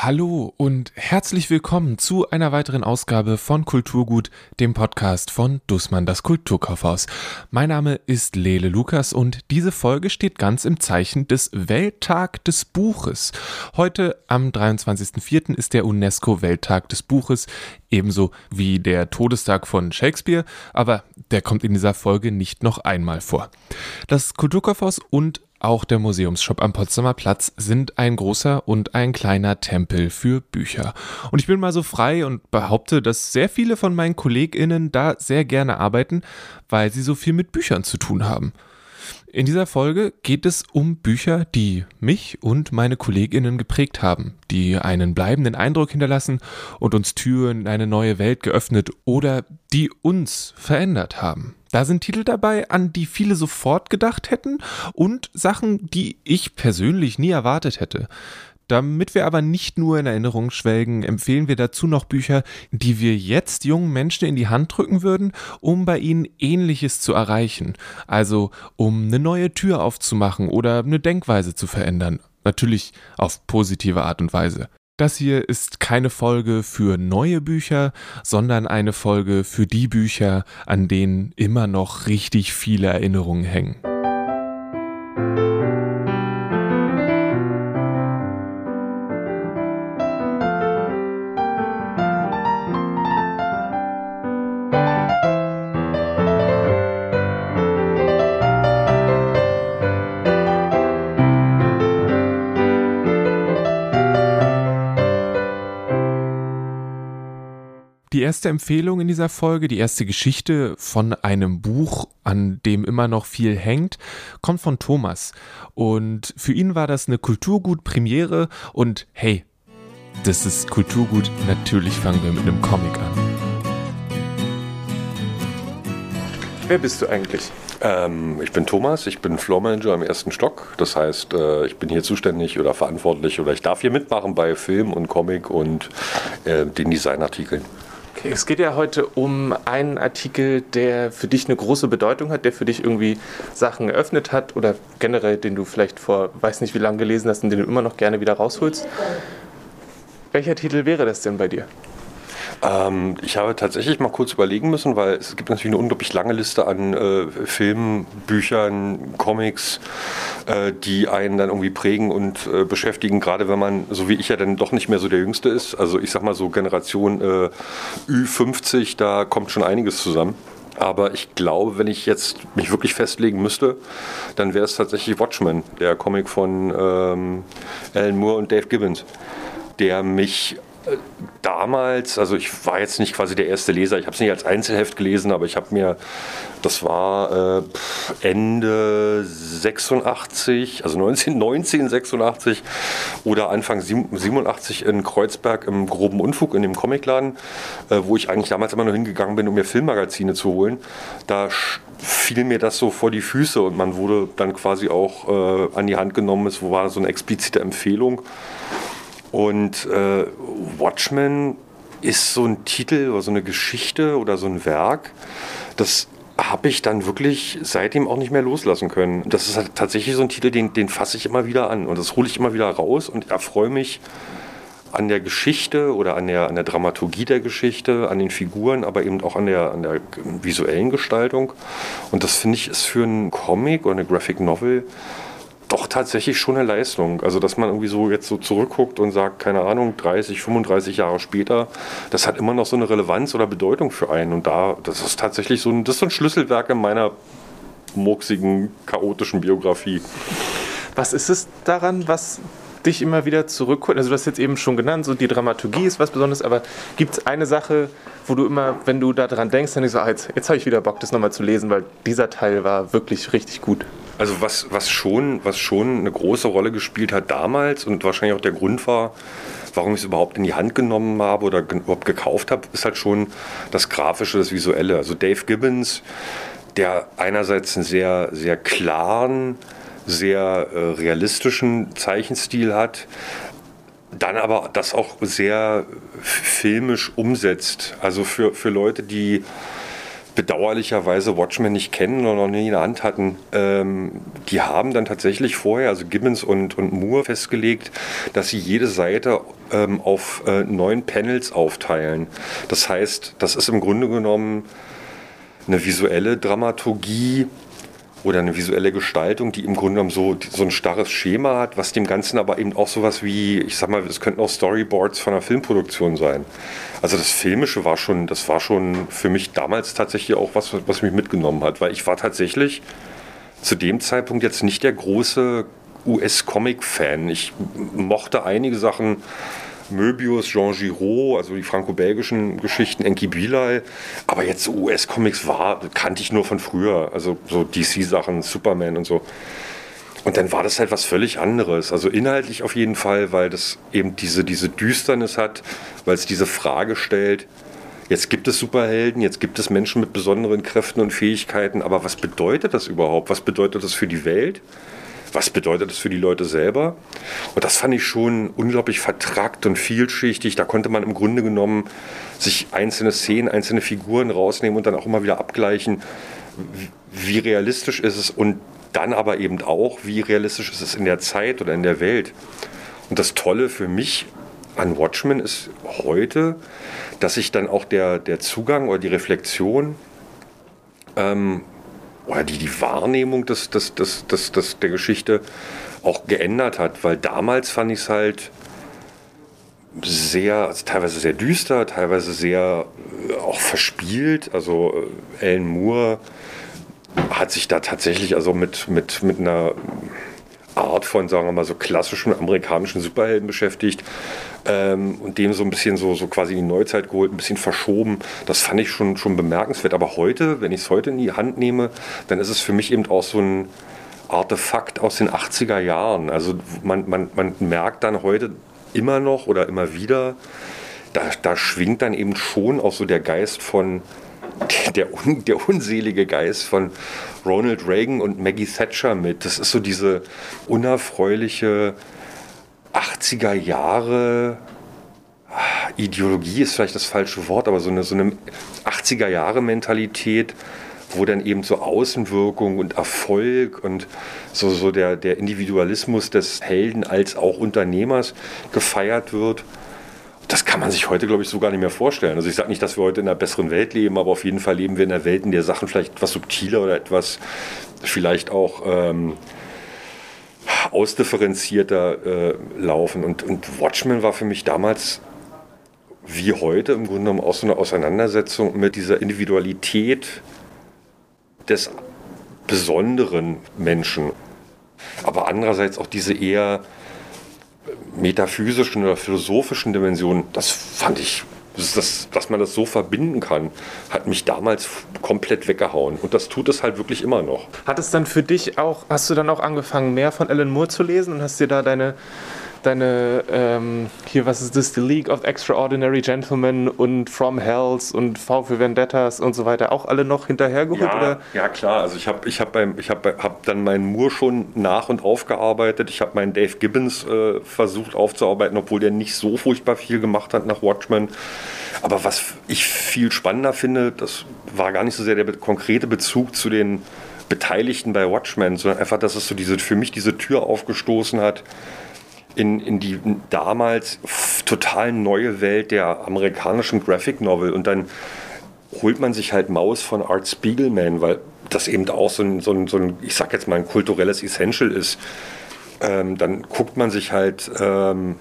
Hallo und herzlich willkommen zu einer weiteren Ausgabe von Kulturgut, dem Podcast von Dussmann das Kulturkaufhaus. Mein Name ist Lele Lukas und diese Folge steht ganz im Zeichen des Welttag des Buches. Heute am 23.04. ist der UNESCO Welttag des Buches, ebenso wie der Todestag von Shakespeare, aber der kommt in dieser Folge nicht noch einmal vor. Das Kulturkaufhaus und auch der Museumsshop am Potsdamer Platz sind ein großer und ein kleiner Tempel für Bücher. Und ich bin mal so frei und behaupte, dass sehr viele von meinen KollegInnen da sehr gerne arbeiten, weil sie so viel mit Büchern zu tun haben. In dieser Folge geht es um Bücher, die mich und meine Kolleginnen geprägt haben, die einen bleibenden Eindruck hinterlassen und uns Türen in eine neue Welt geöffnet oder die uns verändert haben. Da sind Titel dabei, an die viele sofort gedacht hätten und Sachen, die ich persönlich nie erwartet hätte. Damit wir aber nicht nur in Erinnerung schwelgen, empfehlen wir dazu noch Bücher, die wir jetzt jungen Menschen in die Hand drücken würden, um bei ihnen Ähnliches zu erreichen. Also um eine neue Tür aufzumachen oder eine Denkweise zu verändern. Natürlich auf positive Art und Weise. Das hier ist keine Folge für neue Bücher, sondern eine Folge für die Bücher, an denen immer noch richtig viele Erinnerungen hängen. Erste Empfehlung in dieser Folge, die erste Geschichte von einem Buch, an dem immer noch viel hängt, kommt von Thomas. Und für ihn war das eine Kulturgut-Premiere und hey, das ist Kulturgut. Natürlich fangen wir mit einem Comic an. Wer bist du eigentlich? Ähm, ich bin Thomas, ich bin Floor Manager im ersten Stock. Das heißt, äh, ich bin hier zuständig oder verantwortlich oder ich darf hier mitmachen bei Film und Comic und äh, den Designartikeln. Okay, es geht ja heute um einen Artikel, der für dich eine große Bedeutung hat, der für dich irgendwie Sachen eröffnet hat oder generell, den du vielleicht vor weiß nicht wie lange gelesen hast und den du immer noch gerne wieder rausholst. Welcher Titel wäre das denn bei dir? Ähm, ich habe tatsächlich mal kurz überlegen müssen, weil es gibt natürlich eine unglaublich lange Liste an äh, Filmen, Büchern, Comics, äh, die einen dann irgendwie prägen und äh, beschäftigen, gerade wenn man, so wie ich ja dann doch nicht mehr so der Jüngste ist. Also ich sag mal so Generation äh, Ü50, da kommt schon einiges zusammen. Aber ich glaube, wenn ich jetzt mich wirklich festlegen müsste, dann wäre es tatsächlich Watchmen, der Comic von ähm, Alan Moore und Dave Gibbons, der mich damals, also ich war jetzt nicht quasi der erste Leser, ich habe es nicht als Einzelheft gelesen, aber ich habe mir, das war äh, Ende 86, also 19, 1986 oder Anfang 87 in Kreuzberg im groben Unfug in dem Comicladen, äh, wo ich eigentlich damals immer nur hingegangen bin, um mir Filmmagazine zu holen. Da fiel mir das so vor die Füße und man wurde dann quasi auch äh, an die Hand genommen. Es war so eine explizite Empfehlung. Und äh, Watchmen ist so ein Titel oder so eine Geschichte oder so ein Werk, das habe ich dann wirklich seitdem auch nicht mehr loslassen können. Das ist halt tatsächlich so ein Titel, den, den fasse ich immer wieder an und das hole ich immer wieder raus und erfreue mich an der Geschichte oder an der, an der Dramaturgie der Geschichte, an den Figuren, aber eben auch an der, an der visuellen Gestaltung. Und das finde ich ist für einen Comic oder eine Graphic Novel doch tatsächlich schon eine Leistung. Also, dass man irgendwie so jetzt so zurückguckt und sagt, keine Ahnung, 30, 35 Jahre später, das hat immer noch so eine Relevanz oder Bedeutung für einen. Und da, das ist tatsächlich so ein, das ist so ein Schlüsselwerk in meiner murksigen, chaotischen Biografie. Was ist es daran, was dich immer wieder zurückholt? Also, du hast jetzt eben schon genannt, so die Dramaturgie ist was Besonderes, aber gibt es eine Sache, wo du immer, wenn du daran denkst, dann denkst du, ah, jetzt, jetzt habe ich wieder Bock, das nochmal zu lesen, weil dieser Teil war wirklich richtig gut? Also was, was, schon, was schon eine große Rolle gespielt hat damals und wahrscheinlich auch der Grund war, warum ich es überhaupt in die Hand genommen habe oder überhaupt gekauft habe, ist halt schon das Grafische, das Visuelle. Also Dave Gibbons, der einerseits einen sehr, sehr klaren, sehr äh, realistischen Zeichenstil hat, dann aber das auch sehr filmisch umsetzt. Also für, für Leute, die bedauerlicherweise Watchmen nicht kennen oder noch nie in der Hand hatten, ähm, die haben dann tatsächlich vorher, also Gibbons und, und Moore, festgelegt, dass sie jede Seite ähm, auf äh, neun Panels aufteilen. Das heißt, das ist im Grunde genommen eine visuelle Dramaturgie, oder eine visuelle Gestaltung, die im Grunde genommen so, so ein starres Schema hat, was dem Ganzen aber eben auch sowas wie, ich sag mal, es könnten auch Storyboards von einer Filmproduktion sein. Also das Filmische war schon, das war schon für mich damals tatsächlich auch was, was mich mitgenommen hat, weil ich war tatsächlich zu dem Zeitpunkt jetzt nicht der große US-Comic-Fan. Ich mochte einige Sachen Möbius, Jean Giraud, also die franco-belgischen Geschichten, Enki Bilal. Aber jetzt US-Comics war, kannte ich nur von früher. Also so DC-Sachen, Superman und so. Und dann war das halt was völlig anderes. Also inhaltlich auf jeden Fall, weil das eben diese, diese Düsternis hat, weil es diese Frage stellt, jetzt gibt es Superhelden, jetzt gibt es Menschen mit besonderen Kräften und Fähigkeiten, aber was bedeutet das überhaupt? Was bedeutet das für die Welt? Was bedeutet das für die Leute selber? Und das fand ich schon unglaublich vertrackt und vielschichtig. Da konnte man im Grunde genommen sich einzelne Szenen, einzelne Figuren rausnehmen und dann auch immer wieder abgleichen, wie realistisch ist es und dann aber eben auch, wie realistisch ist es in der Zeit oder in der Welt. Und das Tolle für mich an Watchmen ist heute, dass sich dann auch der, der Zugang oder die Reflexion ähm, oder die, die Wahrnehmung des, des, des, des, des, der Geschichte auch geändert hat. Weil damals fand ich es halt sehr, also teilweise sehr düster, teilweise sehr äh, auch verspielt. Also äh, Alan Moore hat sich da tatsächlich also mit, mit, mit einer Art von, sagen wir mal, so klassischen amerikanischen Superhelden beschäftigt ähm, und dem so ein bisschen so, so quasi in die Neuzeit geholt, ein bisschen verschoben. Das fand ich schon, schon bemerkenswert. Aber heute, wenn ich es heute in die Hand nehme, dann ist es für mich eben auch so ein Artefakt aus den 80er Jahren. Also man, man, man merkt dann heute immer noch oder immer wieder, da, da schwingt dann eben schon auch so der Geist von der, der unselige Geist von Ronald Reagan und Maggie Thatcher mit. Das ist so diese unerfreuliche 80er Jahre ah, Ideologie ist vielleicht das falsche Wort, aber so eine, so eine 80er Jahre Mentalität, wo dann eben so Außenwirkung und Erfolg und so, so der, der Individualismus des Helden als auch Unternehmers gefeiert wird das kann man sich heute, glaube ich, so gar nicht mehr vorstellen. Also ich sage nicht, dass wir heute in einer besseren Welt leben, aber auf jeden Fall leben wir in einer Welt, in der Sachen vielleicht etwas subtiler oder etwas vielleicht auch ähm, ausdifferenzierter äh, laufen. Und, und Watchmen war für mich damals wie heute im Grunde genommen auch so eine Auseinandersetzung mit dieser Individualität des besonderen Menschen. Aber andererseits auch diese eher metaphysischen oder philosophischen Dimensionen, das fand ich, das, dass man das so verbinden kann, hat mich damals komplett weggehauen. Und das tut es halt wirklich immer noch. Hat es dann für dich auch, hast du dann auch angefangen, mehr von Alan Moore zu lesen und hast dir da deine deine, ähm, hier, was ist das, The League of Extraordinary Gentlemen und From Hells und V für Vendettas und so weiter auch alle noch hinterhergeholt? Ja, oder? ja klar. Also ich habe ich hab hab, hab dann meinen Moore schon nach und aufgearbeitet. Ich habe meinen Dave Gibbons äh, versucht aufzuarbeiten, obwohl der nicht so furchtbar viel gemacht hat nach Watchmen. Aber was ich viel spannender finde, das war gar nicht so sehr der konkrete Bezug zu den Beteiligten bei Watchmen, sondern einfach, dass es so diese, für mich diese Tür aufgestoßen hat, in, in die damals total neue Welt der amerikanischen Graphic Novel. Und dann holt man sich halt Maus von Art Spiegelman, weil das eben auch so ein, so ein, so ein ich sag jetzt mal, ein kulturelles Essential ist. Ähm, dann guckt man sich halt ähm,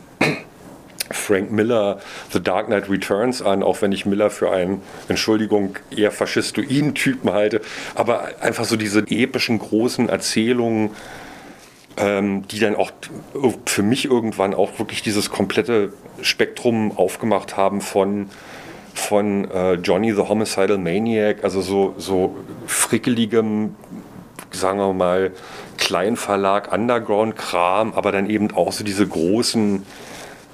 Frank Miller The Dark Knight Returns an, auch wenn ich Miller für einen, Entschuldigung, eher faschistoiden Typen halte, aber einfach so diese epischen großen Erzählungen, ähm, die dann auch für mich irgendwann auch wirklich dieses komplette Spektrum aufgemacht haben von von äh, Johnny the Homicidal Maniac, also so, so frickeligem, sagen wir mal, Kleinverlag, Underground-Kram, aber dann eben auch so diese großen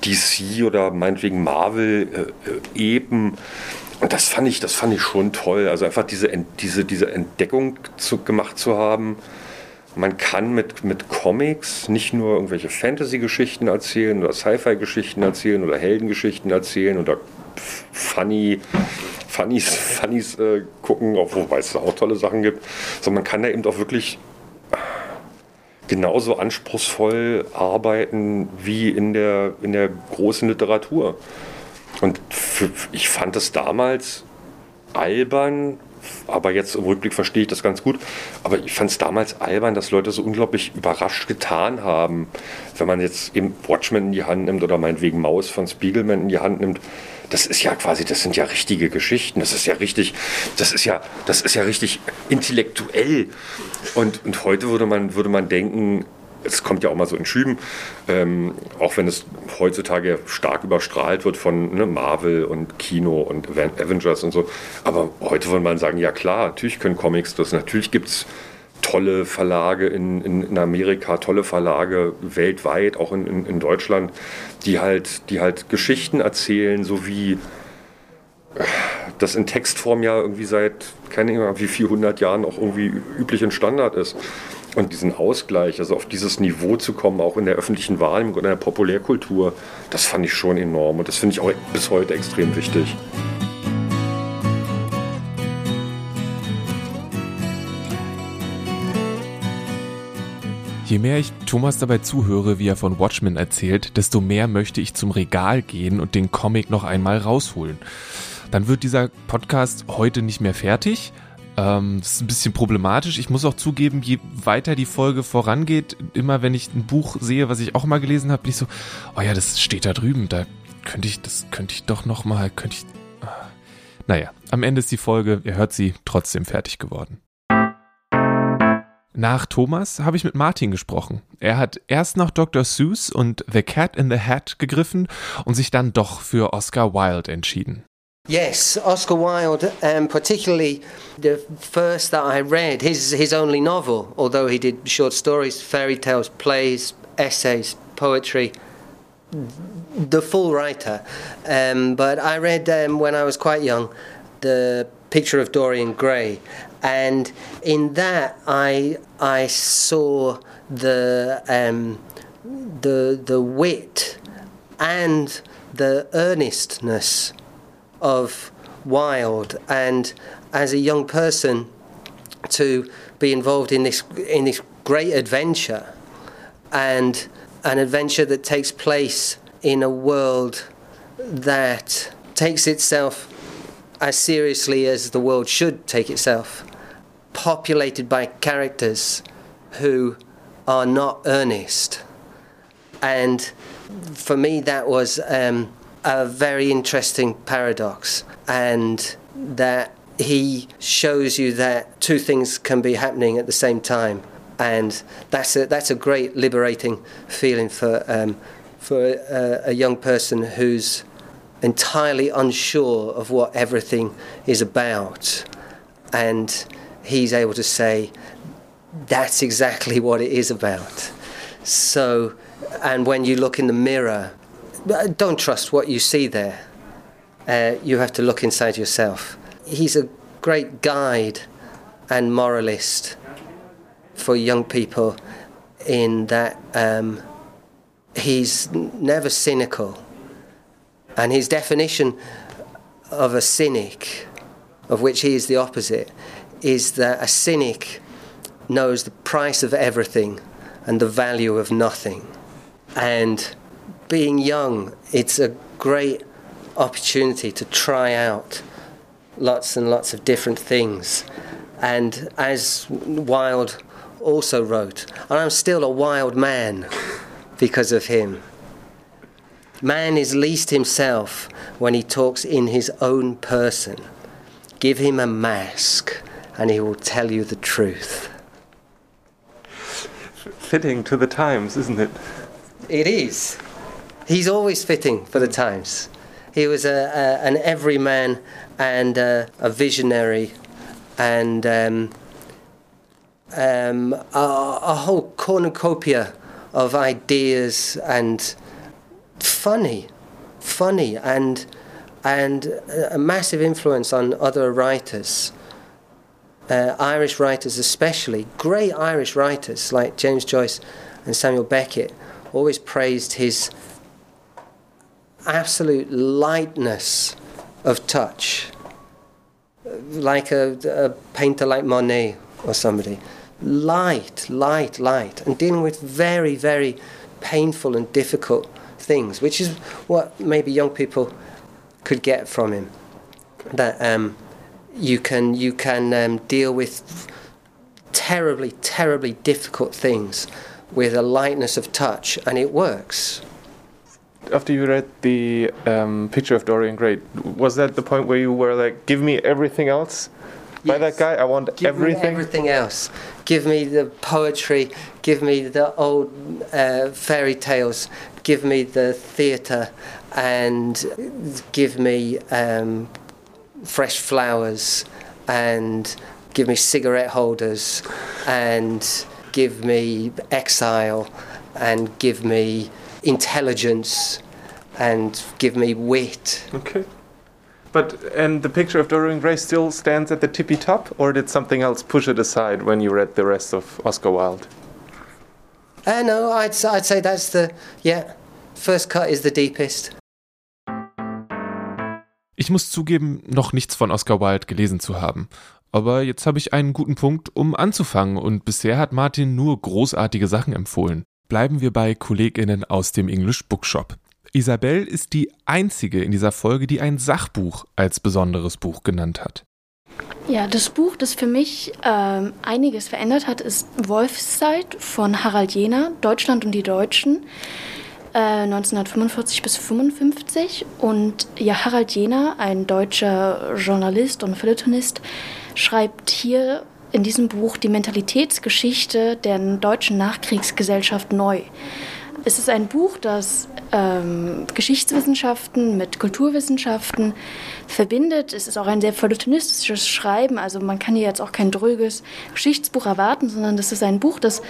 DC oder meinetwegen Marvel-Epen. Äh, und das fand ich, das fand ich schon toll. Also einfach diese, diese, diese Entdeckung zu, gemacht zu haben man kann mit, mit Comics nicht nur irgendwelche Fantasy-Geschichten erzählen oder Sci-Fi-Geschichten erzählen oder Heldengeschichten erzählen oder funny, Funnies, Funnies äh, gucken, wobei es auch tolle Sachen gibt, sondern man kann da eben auch wirklich genauso anspruchsvoll arbeiten wie in der, in der großen Literatur. Und ich fand es damals albern, aber jetzt im Rückblick verstehe ich das ganz gut. Aber ich fand es damals albern, dass Leute so unglaublich überrascht getan haben. Wenn man jetzt eben Watchmen in die Hand nimmt oder meinetwegen Maus von Spiegelman in die Hand nimmt, das ist ja quasi, das sind ja richtige Geschichten. Das ist ja richtig, das ist ja, das ist ja richtig intellektuell. Und, und heute würde man, würde man denken, es kommt ja auch mal so in Schüben, ähm, auch wenn es heutzutage stark überstrahlt wird von ne, Marvel und Kino und Avengers und so. Aber heute würde man sagen, ja klar, natürlich können Comics das, natürlich gibt es tolle Verlage in, in, in, Amerika, tolle Verlage weltweit, auch in, in, in, Deutschland, die halt, die halt Geschichten erzählen, so wie das in Textform ja irgendwie seit, keine Ahnung, wie 400 Jahren auch irgendwie üblich und Standard ist. Und diesen Ausgleich, also auf dieses Niveau zu kommen, auch in der öffentlichen Wahrnehmung und in der Populärkultur, das fand ich schon enorm und das finde ich auch bis heute extrem wichtig. Je mehr ich Thomas dabei zuhöre, wie er von Watchmen erzählt, desto mehr möchte ich zum Regal gehen und den Comic noch einmal rausholen. Dann wird dieser Podcast heute nicht mehr fertig, ähm, das ist ein bisschen problematisch. Ich muss auch zugeben, je weiter die Folge vorangeht, immer wenn ich ein Buch sehe, was ich auch mal gelesen habe, bin ich so, oh ja, das steht da drüben, da könnte ich, das könnte ich doch noch mal, könnte ich. Ah. Naja, am Ende ist die Folge, ihr hört sie, trotzdem fertig geworden. Nach Thomas habe ich mit Martin gesprochen. Er hat erst nach Dr. Seuss und The Cat in the Hat gegriffen und sich dann doch für Oscar Wilde entschieden. Yes, Oscar Wilde, um, particularly the first that I read, his, his only novel, although he did short stories, fairy tales, plays, essays, poetry, the full writer. Um, but I read um, when I was quite young the picture of Dorian Gray, and in that I, I saw the, um, the, the wit and the earnestness of Wild, and as a young person, to be involved in this in this great adventure, and an adventure that takes place in a world that takes itself as seriously as the world should take itself, populated by characters who are not earnest. And for me, that was um, a very interesting paradox, and that he shows you that two things can be happening at the same time, and that's a, that's a great liberating feeling for um, for a, a young person who's entirely unsure of what everything is about, and he's able to say, "That's exactly what it is about." So, and when you look in the mirror don't trust what you see there. Uh, you have to look inside yourself. He's a great guide and moralist for young people in that um, he's never cynical. And his definition of a cynic, of which he is the opposite, is that a cynic knows the price of everything and the value of nothing. And being young, it's a great opportunity to try out lots and lots of different things. And as Wilde also wrote, and I'm still a wild man because of him. Man is least himself when he talks in his own person. Give him a mask and he will tell you the truth. Fitting to the times, isn't it? It is he's always fitting for the times. He was a, a an everyman and a, a visionary, and um, um, a, whole cornucopia of ideas and funny, funny, and and a massive influence on other writers. Uh, Irish writers, especially great Irish writers like James Joyce and Samuel Beckett, always praised his absolute lightness of touch, like a, a painter like Monet or somebody. Light, light, light, and dealing with very, very painful and difficult things, which is what maybe young people could get from him. That um, you can you can um, deal with terribly, terribly difficult things with a lightness of touch, and it works. After you read the um, picture of Dorian Gray, was that the point where you were like, "Give me everything else"? By that guy, I want give everything. Me everything else. Give me the poetry. Give me the old uh, fairy tales. Give me the theatre, and give me um, fresh flowers, and give me cigarette holders, and give me exile, and give me intelligence, and give me wit. Okay. But and the picture of Dorian Gray still stands at the tippy top, or did something else push it aside when you read the rest of Oscar Wilde? Uh, no, I'd, I'd say that's the yeah. First cut is the deepest. Ich muss zugeben, noch nichts von Oscar Wilde gelesen zu haben. Aber jetzt habe ich einen guten Punkt, um anzufangen, und bisher hat Martin nur großartige Sachen empfohlen. Bleiben wir bei KollegInnen aus dem English Bookshop. Isabel ist die einzige in dieser Folge, die ein Sachbuch als besonderes Buch genannt hat. Ja, das Buch, das für mich ähm, einiges verändert hat, ist Wolfszeit von Harald Jehner, Deutschland und die Deutschen, äh, 1945 bis 55. Und ja, Harald Jehner, ein deutscher Journalist und Feuilletonist, schreibt hier in diesem Buch die Mentalitätsgeschichte der deutschen Nachkriegsgesellschaft neu. Es ist ein Buch, das ähm, Geschichtswissenschaften mit Kulturwissenschaften verbindet. Es ist auch ein sehr feuilletonistisches Schreiben. Also man kann hier jetzt auch kein dröges Geschichtsbuch erwarten, sondern das ist ein Buch, das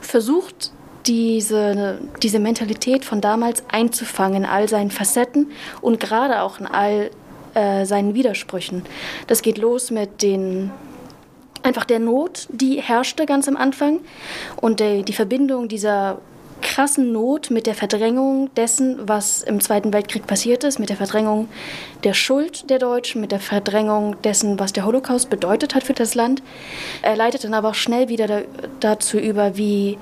versucht, diese, diese Mentalität von damals einzufangen in all seinen Facetten und gerade auch in all äh, seinen Widersprüchen. Das geht los mit den einfach der Not, die herrschte ganz am Anfang und der, die Verbindung dieser krassen Not mit der Verdrängung dessen, was im Zweiten Weltkrieg passiert ist, mit der Verdrängung der Schuld der Deutschen, mit der Verdrängung dessen, was der Holocaust bedeutet hat für das Land. Er leitet dann aber auch schnell wieder da, dazu über, wie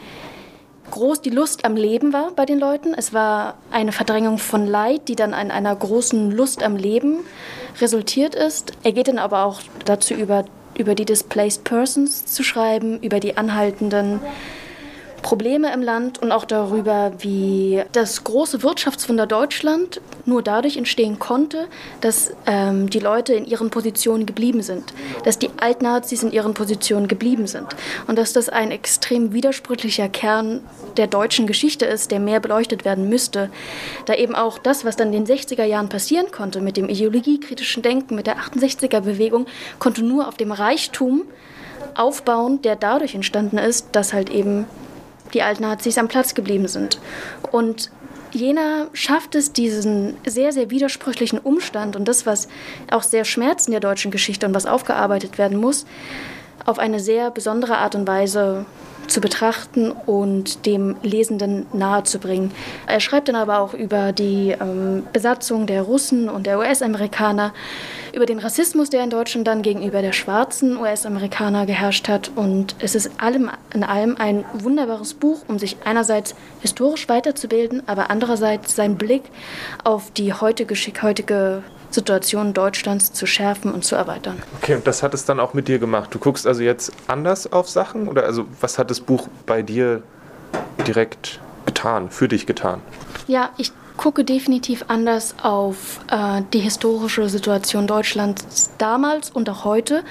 groß die Lust am Leben war bei den Leuten. Es war eine Verdrängung von Leid, die dann in einer großen Lust am Leben resultiert ist. Er geht dann aber auch dazu über, über die Displaced Persons zu schreiben, über die anhaltenden Probleme im Land und auch darüber, wie das große Wirtschaftswunder Deutschland nur dadurch entstehen konnte, dass ähm, die Leute in ihren Positionen geblieben sind, dass die Altnazis in ihren Positionen geblieben sind und dass das ein extrem widersprüchlicher Kern der deutschen Geschichte ist, der mehr beleuchtet werden müsste, da eben auch das, was dann in den 60er Jahren passieren konnte mit dem ideologiekritischen Denken, mit der 68er Bewegung, konnte nur auf dem Reichtum aufbauen, der dadurch entstanden ist, dass halt eben die Altnazis am Platz geblieben sind. Und Jena schafft es, diesen sehr, sehr widersprüchlichen Umstand und das, was auch sehr schmerzt in der deutschen Geschichte und was aufgearbeitet werden muss, auf eine sehr besondere Art und Weise zu betrachten und dem Lesenden nahezubringen. Er schreibt dann aber auch über die ähm, Besatzung der Russen und der US-Amerikaner, über den Rassismus, der in Deutschland dann gegenüber der schwarzen US-Amerikaner geherrscht hat. Und es ist allem in allem ein wunderbares Buch, um sich einerseits historisch weiterzubilden, aber andererseits seinen Blick auf die heutige, heutige Situation Deutschlands zu schärfen und zu erweitern. Okay, und das hat es dann auch mit dir gemacht. Du guckst also jetzt anders auf Sachen oder also was hat das Buch bei dir direkt getan, für dich getan? Ja, ich gucke definitiv anders auf äh, die historische Situation Deutschlands damals und auch heute.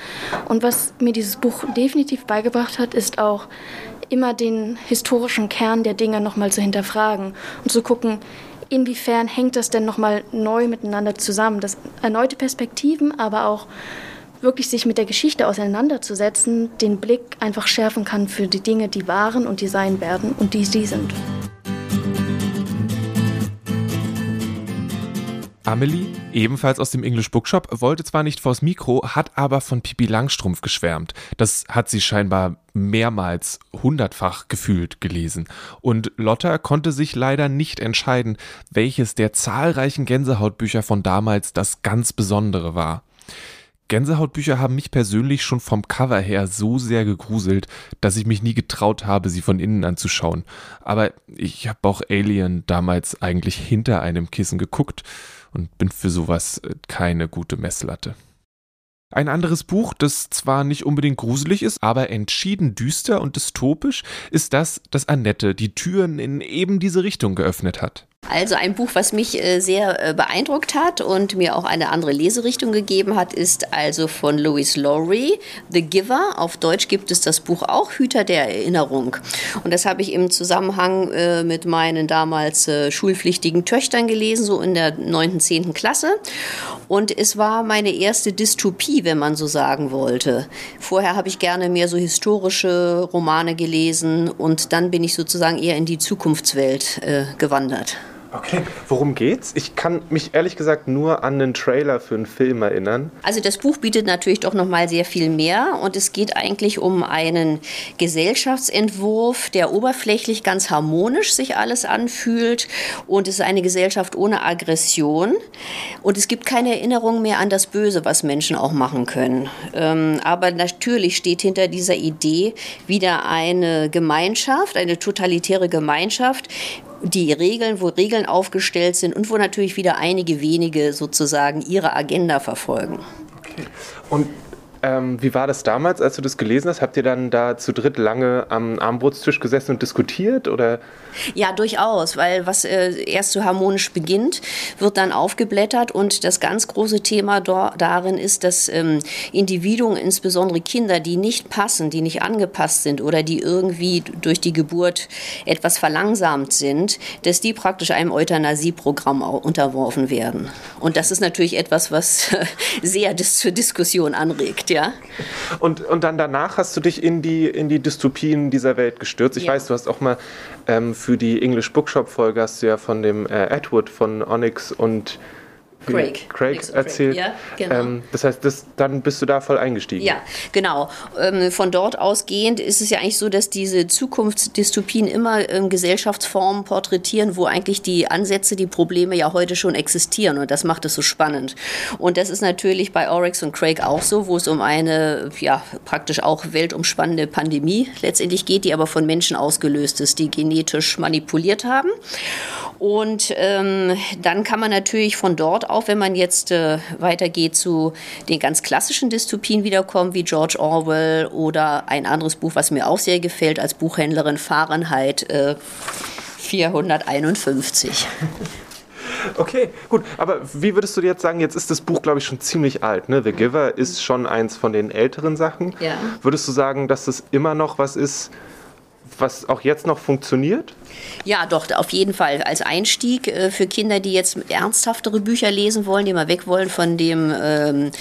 Und was mir dieses Buch definitiv beigebracht hat, ist auch immer den historischen Kern der Dinge nochmal zu hinterfragen und zu gucken, inwiefern hängt das denn nochmal neu miteinander zusammen? Das erneute Perspektiven, aber auch wirklich sich mit der Geschichte auseinanderzusetzen, den Blick einfach schärfen kann für die Dinge, die waren und die sein werden und die sie sind. Amelie, ebenfalls aus dem English Bookshop, wollte zwar nicht vors Mikro, hat aber von Pipi Langstrumpf geschwärmt. Das hat sie scheinbar mehrmals, hundertfach gefühlt gelesen. Und Lotta konnte sich leider nicht entscheiden, welches der zahlreichen Gänsehautbücher von damals das ganz Besondere war. Gänsehautbücher haben mich persönlich schon vom Cover her so sehr gegruselt, dass ich mich nie getraut habe, sie von innen anzuschauen. Aber ich habe auch Alien damals eigentlich hinter einem Kissen geguckt und bin für sowas äh, keine gute Messlatte. Ein anderes Buch, das zwar nicht unbedingt gruselig ist, aber entschieden düster und dystopisch, ist das, dass Annette die Türen in eben diese Richtung geöffnet hat. Also ein Buch, was mich äh, sehr äh, beeindruckt hat und mir auch eine andere Leserichtung gegeben hat, ist also von Louis Lowry, The Giver. Auf Deutsch gibt es das Buch auch, Hüter der Erinnerung. Und das habe ich im Zusammenhang äh, mit meinen damals schulpflichtigen Töchtern gelesen, so in der 9., 10. Klasse. Und es war meine erste Dystopie, wenn man so sagen wollte. Vorher habe ich gerne mehr so historische Romane gelesen und dann bin ich sozusagen eher in die Zukunftswelt gewandert. Okay, worum geht's? Ich kann mich ehrlich gesagt nur an einen Trailer für einen Film erinnern. Also das Buch bietet natürlich doch noch mal sehr viel mehr und es geht eigentlich um einen Gesellschaftsentwurf, der oberflächlich ganz harmonisch sich alles anfühlt und es ist eine Gesellschaft ohne Aggression und es gibt keine Erinnerung mehr an das Böse, was Menschen auch machen können. Ähm, aber natürlich steht hinter dieser Idee wieder eine Gemeinschaft, eine totalitäre Gemeinschaft, die Regeln, wo Regeln aufgestellt sind und wo natürlich wieder einige wenige sozusagen ihre Agenda verfolgen. Und ähm, wie war das damals, als du das gelesen hast? Habt ihr dann da zu dritt lange am Armbrotstisch gesessen und diskutiert? Oder? Ja, durchaus, weil was äh, erst so harmonisch beginnt, wird dann aufgeblättert und das ganz große Thema darin ist, dass ähm, Individuen, insbesondere Kinder, die nicht passen, die nicht angepasst sind oder die irgendwie durch die Geburt etwas verlangsamt sind, dass die praktisch einem Euthanasieprogramm unterworfen werden. Und das ist natürlich etwas, was sehr dis zur Diskussion anregt ja. Und, und dann danach hast du dich in die, in die Dystopien dieser Welt gestürzt. Ich ja. weiß, du hast auch mal ähm, für die English Bookshop Folge hast du ja von dem äh, Edward von Onyx und Craig, Craig erzählt. Craig. Ja, genau. ähm, das heißt, das, dann bist du da voll eingestiegen. Ja, genau. Ähm, von dort ausgehend ist es ja eigentlich so, dass diese Zukunftsdystopien immer ähm, Gesellschaftsformen porträtieren, wo eigentlich die Ansätze, die Probleme ja heute schon existieren. Und das macht es so spannend. Und das ist natürlich bei Oryx und Craig auch so, wo es um eine ja praktisch auch weltumspannende Pandemie letztendlich geht, die aber von Menschen ausgelöst ist, die genetisch manipuliert haben. Und ähm, dann kann man natürlich von dort auch, wenn man jetzt äh, weitergeht zu den ganz klassischen Dystopien wiederkommen, wie George Orwell oder ein anderes Buch, was mir auch sehr gefällt als Buchhändlerin, Fahrenheit äh, 451. Okay, gut. Aber wie würdest du jetzt sagen, jetzt ist das Buch, glaube ich, schon ziemlich alt. Ne? The Giver ist schon eins von den älteren Sachen. Ja. Würdest du sagen, dass das immer noch was ist, was auch jetzt noch funktioniert? Ja, doch, auf jeden Fall. Als Einstieg äh, für Kinder, die jetzt ernsthaftere Bücher lesen wollen, die mal weg wollen von dem ähm,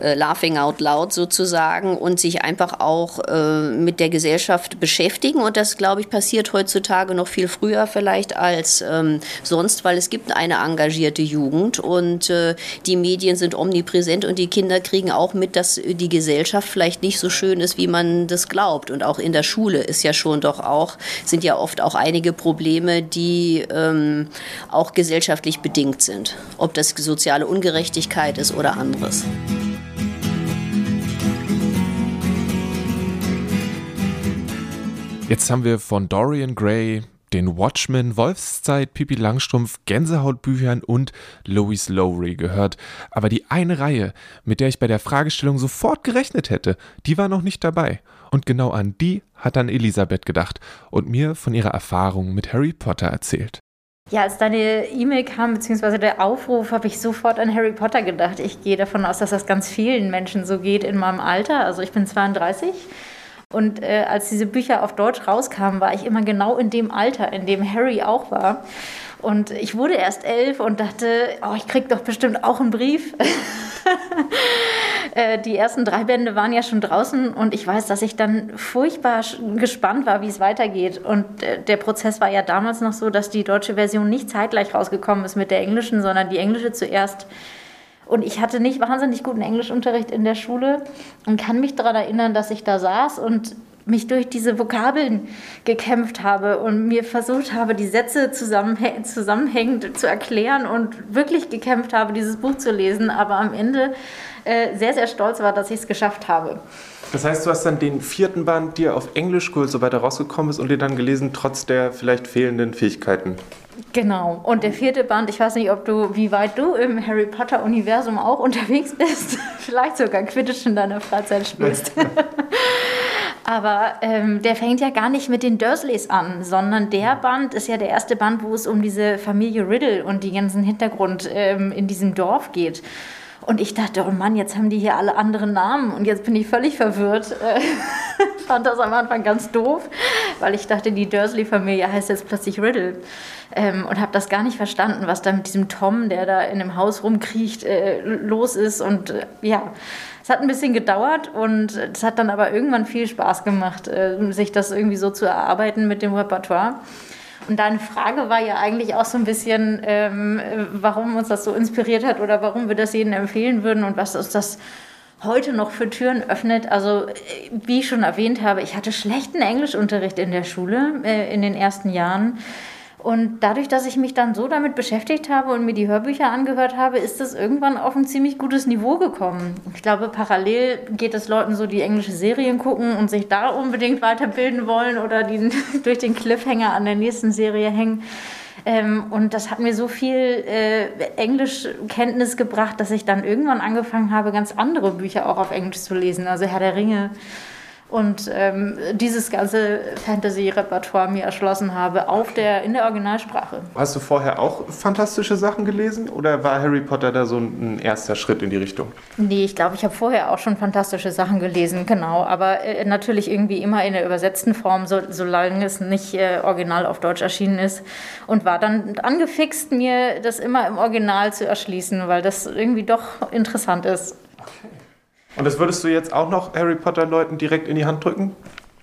äh, Laughing Out Loud sozusagen und sich einfach auch äh, mit der Gesellschaft beschäftigen. Und das, glaube ich, passiert heutzutage noch viel früher vielleicht als ähm, sonst, weil es gibt eine engagierte Jugend und äh, die Medien sind omnipräsent und die Kinder kriegen auch mit, dass die Gesellschaft vielleicht nicht so schön ist, wie man das glaubt. Und auch in der Schule ist ja schon doch auch, sind ja oft auch einige Probleme, die ähm, auch gesellschaftlich bedingt sind. Ob das soziale Ungerechtigkeit ist oder anderes. Jetzt haben wir von Dorian Gray den Watchmen, Wolfszeit, Pippi Langstrumpf, Gänsehautbüchern und Louis Lowry gehört. Aber die eine Reihe, mit der ich bei der Fragestellung sofort gerechnet hätte, die war noch nicht dabei. Und genau an die hat dann Elisabeth gedacht und mir von ihrer Erfahrung mit Harry Potter erzählt. Ja, als deine E-Mail kam, beziehungsweise der Aufruf, habe ich sofort an Harry Potter gedacht. Ich gehe davon aus, dass das ganz vielen Menschen so geht in meinem Alter. Also ich bin 32 und äh, als diese Bücher auf Deutsch rauskamen, war ich immer genau in dem Alter, in dem Harry auch war. Und ich wurde erst elf und dachte, oh, ich krieg doch bestimmt auch einen Brief. Äh, die ersten drei Bände waren ja schon draußen und ich weiß, dass ich dann furchtbar gespannt war, wie es weitergeht. Und äh, der Prozess war ja damals noch so, dass die deutsche Version nicht zeitgleich rausgekommen ist mit der englischen, sondern die englische zuerst. Und ich hatte nicht wahnsinnig guten Englischunterricht in der Schule und kann mich daran erinnern, dass ich da saß und mich durch diese Vokabeln gekämpft habe und mir versucht habe, die Sätze zusammenhängend zu erklären und wirklich gekämpft habe, dieses Buch zu lesen, aber am Ende äh, sehr, sehr stolz war, dass ich es geschafft habe. Das heißt, du hast dann den vierten Band dir auf Englisch cool so weiter rausgekommen ist und dir dann gelesen, trotz der vielleicht fehlenden Fähigkeiten. Genau. Und der vierte Band, ich weiß nicht, ob du, wie weit du im Harry Potter-Universum auch unterwegs bist, vielleicht sogar Quidditch in deiner Freizeit spielst. Aber ähm, der fängt ja gar nicht mit den Dursleys an, sondern der Band ist ja der erste Band, wo es um diese Familie Riddle und die ganzen Hintergrund ähm, in diesem Dorf geht. Und ich dachte, oh Mann, jetzt haben die hier alle andere Namen und jetzt bin ich völlig verwirrt. Äh, fand das am Anfang ganz doof, weil ich dachte, die Dursley-Familie heißt jetzt plötzlich Riddle. Ähm, und habe das gar nicht verstanden, was da mit diesem Tom, der da in dem Haus rumkriecht, äh, los ist. Und äh, ja, es hat ein bisschen gedauert und es hat dann aber irgendwann viel Spaß gemacht, äh, sich das irgendwie so zu erarbeiten mit dem Repertoire. Und deine Frage war ja eigentlich auch so ein bisschen, ähm, warum uns das so inspiriert hat oder warum wir das jedem empfehlen würden und was uns das heute noch für Türen öffnet. Also, wie ich schon erwähnt habe, ich hatte schlechten Englischunterricht in der Schule äh, in den ersten Jahren. Und dadurch, dass ich mich dann so damit beschäftigt habe und mir die Hörbücher angehört habe, ist das irgendwann auf ein ziemlich gutes Niveau gekommen. Ich glaube, parallel geht es Leuten so, die englische Serien gucken und sich da unbedingt weiterbilden wollen oder die durch den Cliffhanger an der nächsten Serie hängen. Ähm, und das hat mir so viel äh, Englischkenntnis gebracht, dass ich dann irgendwann angefangen habe, ganz andere Bücher auch auf Englisch zu lesen. Also Herr der Ringe und ähm, dieses ganze Fantasy-Repertoire mir erschlossen habe auf der, in der Originalsprache. Hast du vorher auch fantastische Sachen gelesen oder war Harry Potter da so ein erster Schritt in die Richtung? Nee, ich glaube, ich habe vorher auch schon fantastische Sachen gelesen, genau. Aber äh, natürlich irgendwie immer in der übersetzten Form, so, solange es nicht äh, original auf Deutsch erschienen ist. Und war dann angefixt, mir das immer im Original zu erschließen, weil das irgendwie doch interessant ist. Okay. Und das würdest du jetzt auch noch Harry Potter-Leuten direkt in die Hand drücken?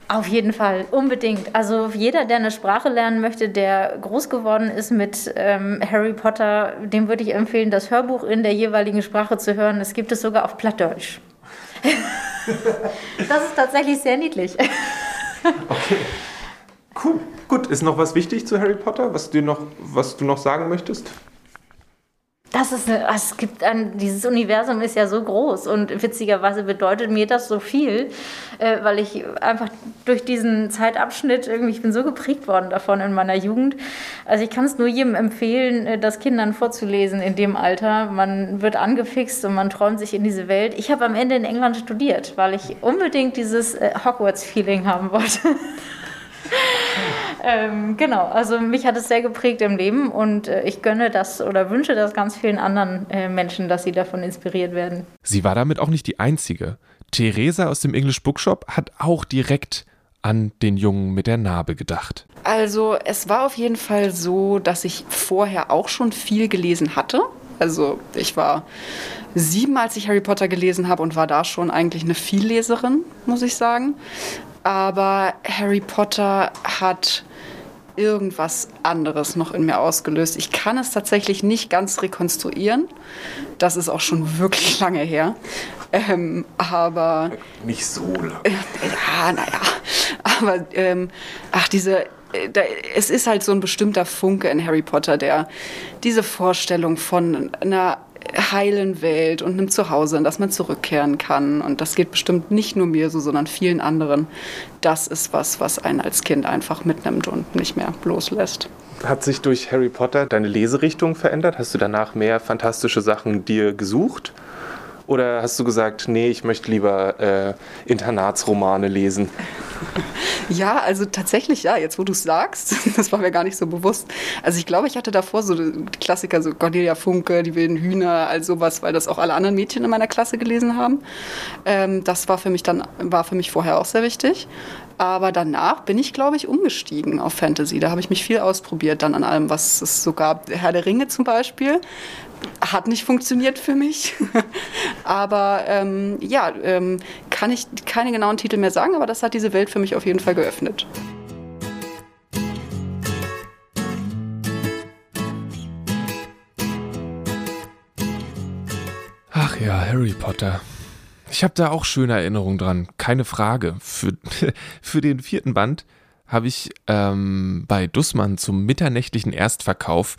Auf jeden Fall, unbedingt. Also jeder, der eine Sprache lernen möchte, der groß geworden ist mit ähm, Harry Potter, dem würde ich empfehlen, das Hörbuch in der jeweiligen Sprache zu hören. Es gibt es sogar auf Plattdeutsch. das ist tatsächlich sehr niedlich. okay. Cool. Gut, ist noch was wichtig zu Harry Potter, was, dir noch, was du noch sagen möchtest? Das ist eine, es gibt ein, dieses Universum ist ja so groß und witzigerweise bedeutet mir das so viel, äh, weil ich einfach durch diesen Zeitabschnitt irgendwie, ich bin so geprägt worden davon in meiner Jugend. Also ich kann es nur jedem empfehlen, äh, das Kindern vorzulesen in dem Alter. Man wird angefixt und man träumt sich in diese Welt. Ich habe am Ende in England studiert, weil ich unbedingt dieses äh, Hogwarts-Feeling haben wollte. ähm, genau, also mich hat es sehr geprägt im Leben und äh, ich gönne das oder wünsche das ganz vielen anderen äh, Menschen, dass sie davon inspiriert werden. Sie war damit auch nicht die Einzige. Theresa aus dem English Bookshop hat auch direkt an den Jungen mit der Narbe gedacht. Also es war auf jeden Fall so, dass ich vorher auch schon viel gelesen hatte. Also ich war sieben, als ich Harry Potter gelesen habe und war da schon eigentlich eine Vielleserin, muss ich sagen aber Harry Potter hat irgendwas anderes noch in mir ausgelöst. Ich kann es tatsächlich nicht ganz rekonstruieren. Das ist auch schon wirklich lange her. Ähm, aber. Nicht so lange. Äh, ja, naja. Aber, ähm, ach, diese. Äh, da, es ist halt so ein bestimmter Funke in Harry Potter, der diese Vorstellung von einer heilen Welt und einem Zuhause, in das man zurückkehren kann. Und das geht bestimmt nicht nur mir so, sondern vielen anderen. Das ist was, was einen als Kind einfach mitnimmt und nicht mehr loslässt. Hat sich durch Harry Potter deine Leserichtung verändert? Hast du danach mehr fantastische Sachen dir gesucht? Oder hast du gesagt, nee, ich möchte lieber äh, Internatsromane lesen? Ja, also tatsächlich, ja, jetzt wo du es sagst, das war mir gar nicht so bewusst. Also ich glaube, ich hatte davor so Klassiker, so Cornelia Funke, die wilden Hühner, all sowas, weil das auch alle anderen Mädchen in meiner Klasse gelesen haben. Ähm, das war für mich dann, war für mich vorher auch sehr wichtig. Aber danach bin ich, glaube ich, umgestiegen auf Fantasy. Da habe ich mich viel ausprobiert dann an allem, was es so gab. Herr der Ringe zum Beispiel hat nicht funktioniert für mich. aber ähm, ja, ähm, kann ich keine genauen Titel mehr sagen, aber das hat diese Welt für mich auf jeden Fall geöffnet. Ach ja, Harry Potter. Ich habe da auch schöne Erinnerungen dran, keine Frage. Für, für den vierten Band habe ich ähm, bei Dussmann zum mitternächtlichen Erstverkauf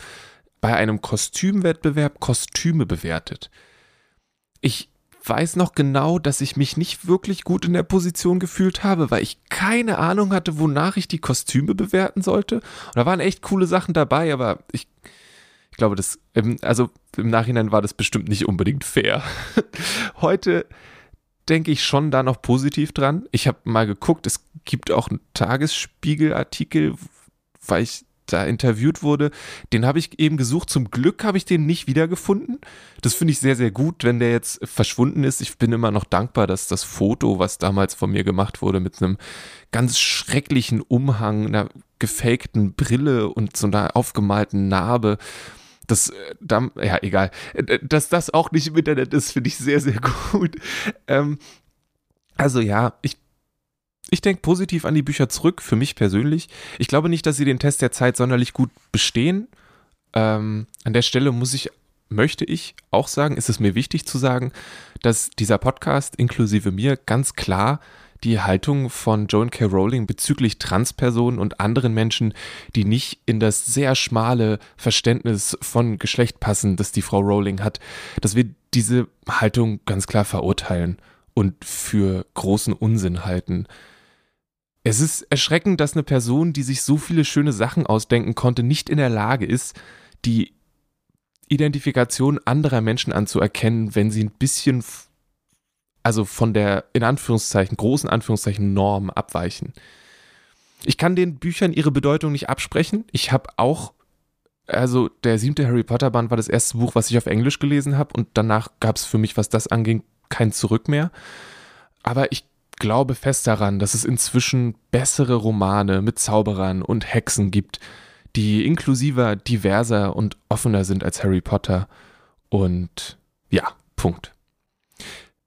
bei einem Kostümwettbewerb Kostüme bewertet. Ich weiß noch genau, dass ich mich nicht wirklich gut in der Position gefühlt habe, weil ich keine Ahnung hatte, wonach ich die Kostüme bewerten sollte. Und da waren echt coole Sachen dabei, aber ich, ich glaube, das, also im Nachhinein war das bestimmt nicht unbedingt fair. Heute denke ich schon da noch positiv dran. Ich habe mal geguckt, es gibt auch einen Tagesspiegelartikel, weil ich da interviewt wurde, den habe ich eben gesucht. Zum Glück habe ich den nicht wiedergefunden. Das finde ich sehr, sehr gut, wenn der jetzt verschwunden ist. Ich bin immer noch dankbar, dass das Foto, was damals von mir gemacht wurde, mit einem ganz schrecklichen Umhang, einer gefakten Brille und so einer aufgemalten Narbe, das, äh, da, ja, egal. Äh, dass das auch nicht im Internet ist, finde ich sehr, sehr gut. Ähm, also ja, ich, ich denke positiv an die Bücher zurück, für mich persönlich. Ich glaube nicht, dass sie den Test der Zeit sonderlich gut bestehen. Ähm, an der Stelle muss ich, möchte ich auch sagen, ist es mir wichtig zu sagen, dass dieser Podcast inklusive mir ganz klar die Haltung von Joan K. Rowling bezüglich Transpersonen und anderen Menschen, die nicht in das sehr schmale Verständnis von Geschlecht passen, das die Frau Rowling hat, dass wir diese Haltung ganz klar verurteilen und für großen Unsinn halten. Es ist erschreckend, dass eine Person, die sich so viele schöne Sachen ausdenken konnte, nicht in der Lage ist, die Identifikation anderer Menschen anzuerkennen, wenn sie ein bisschen also von der in Anführungszeichen, großen Anführungszeichen Norm abweichen. Ich kann den Büchern ihre Bedeutung nicht absprechen. Ich habe auch, also der siebte Harry Potter Band war das erste Buch, was ich auf Englisch gelesen habe und danach gab es für mich, was das anging, kein Zurück mehr. Aber ich glaube fest daran, dass es inzwischen bessere Romane mit Zauberern und Hexen gibt, die inklusiver, diverser und offener sind als Harry Potter. Und ja, Punkt.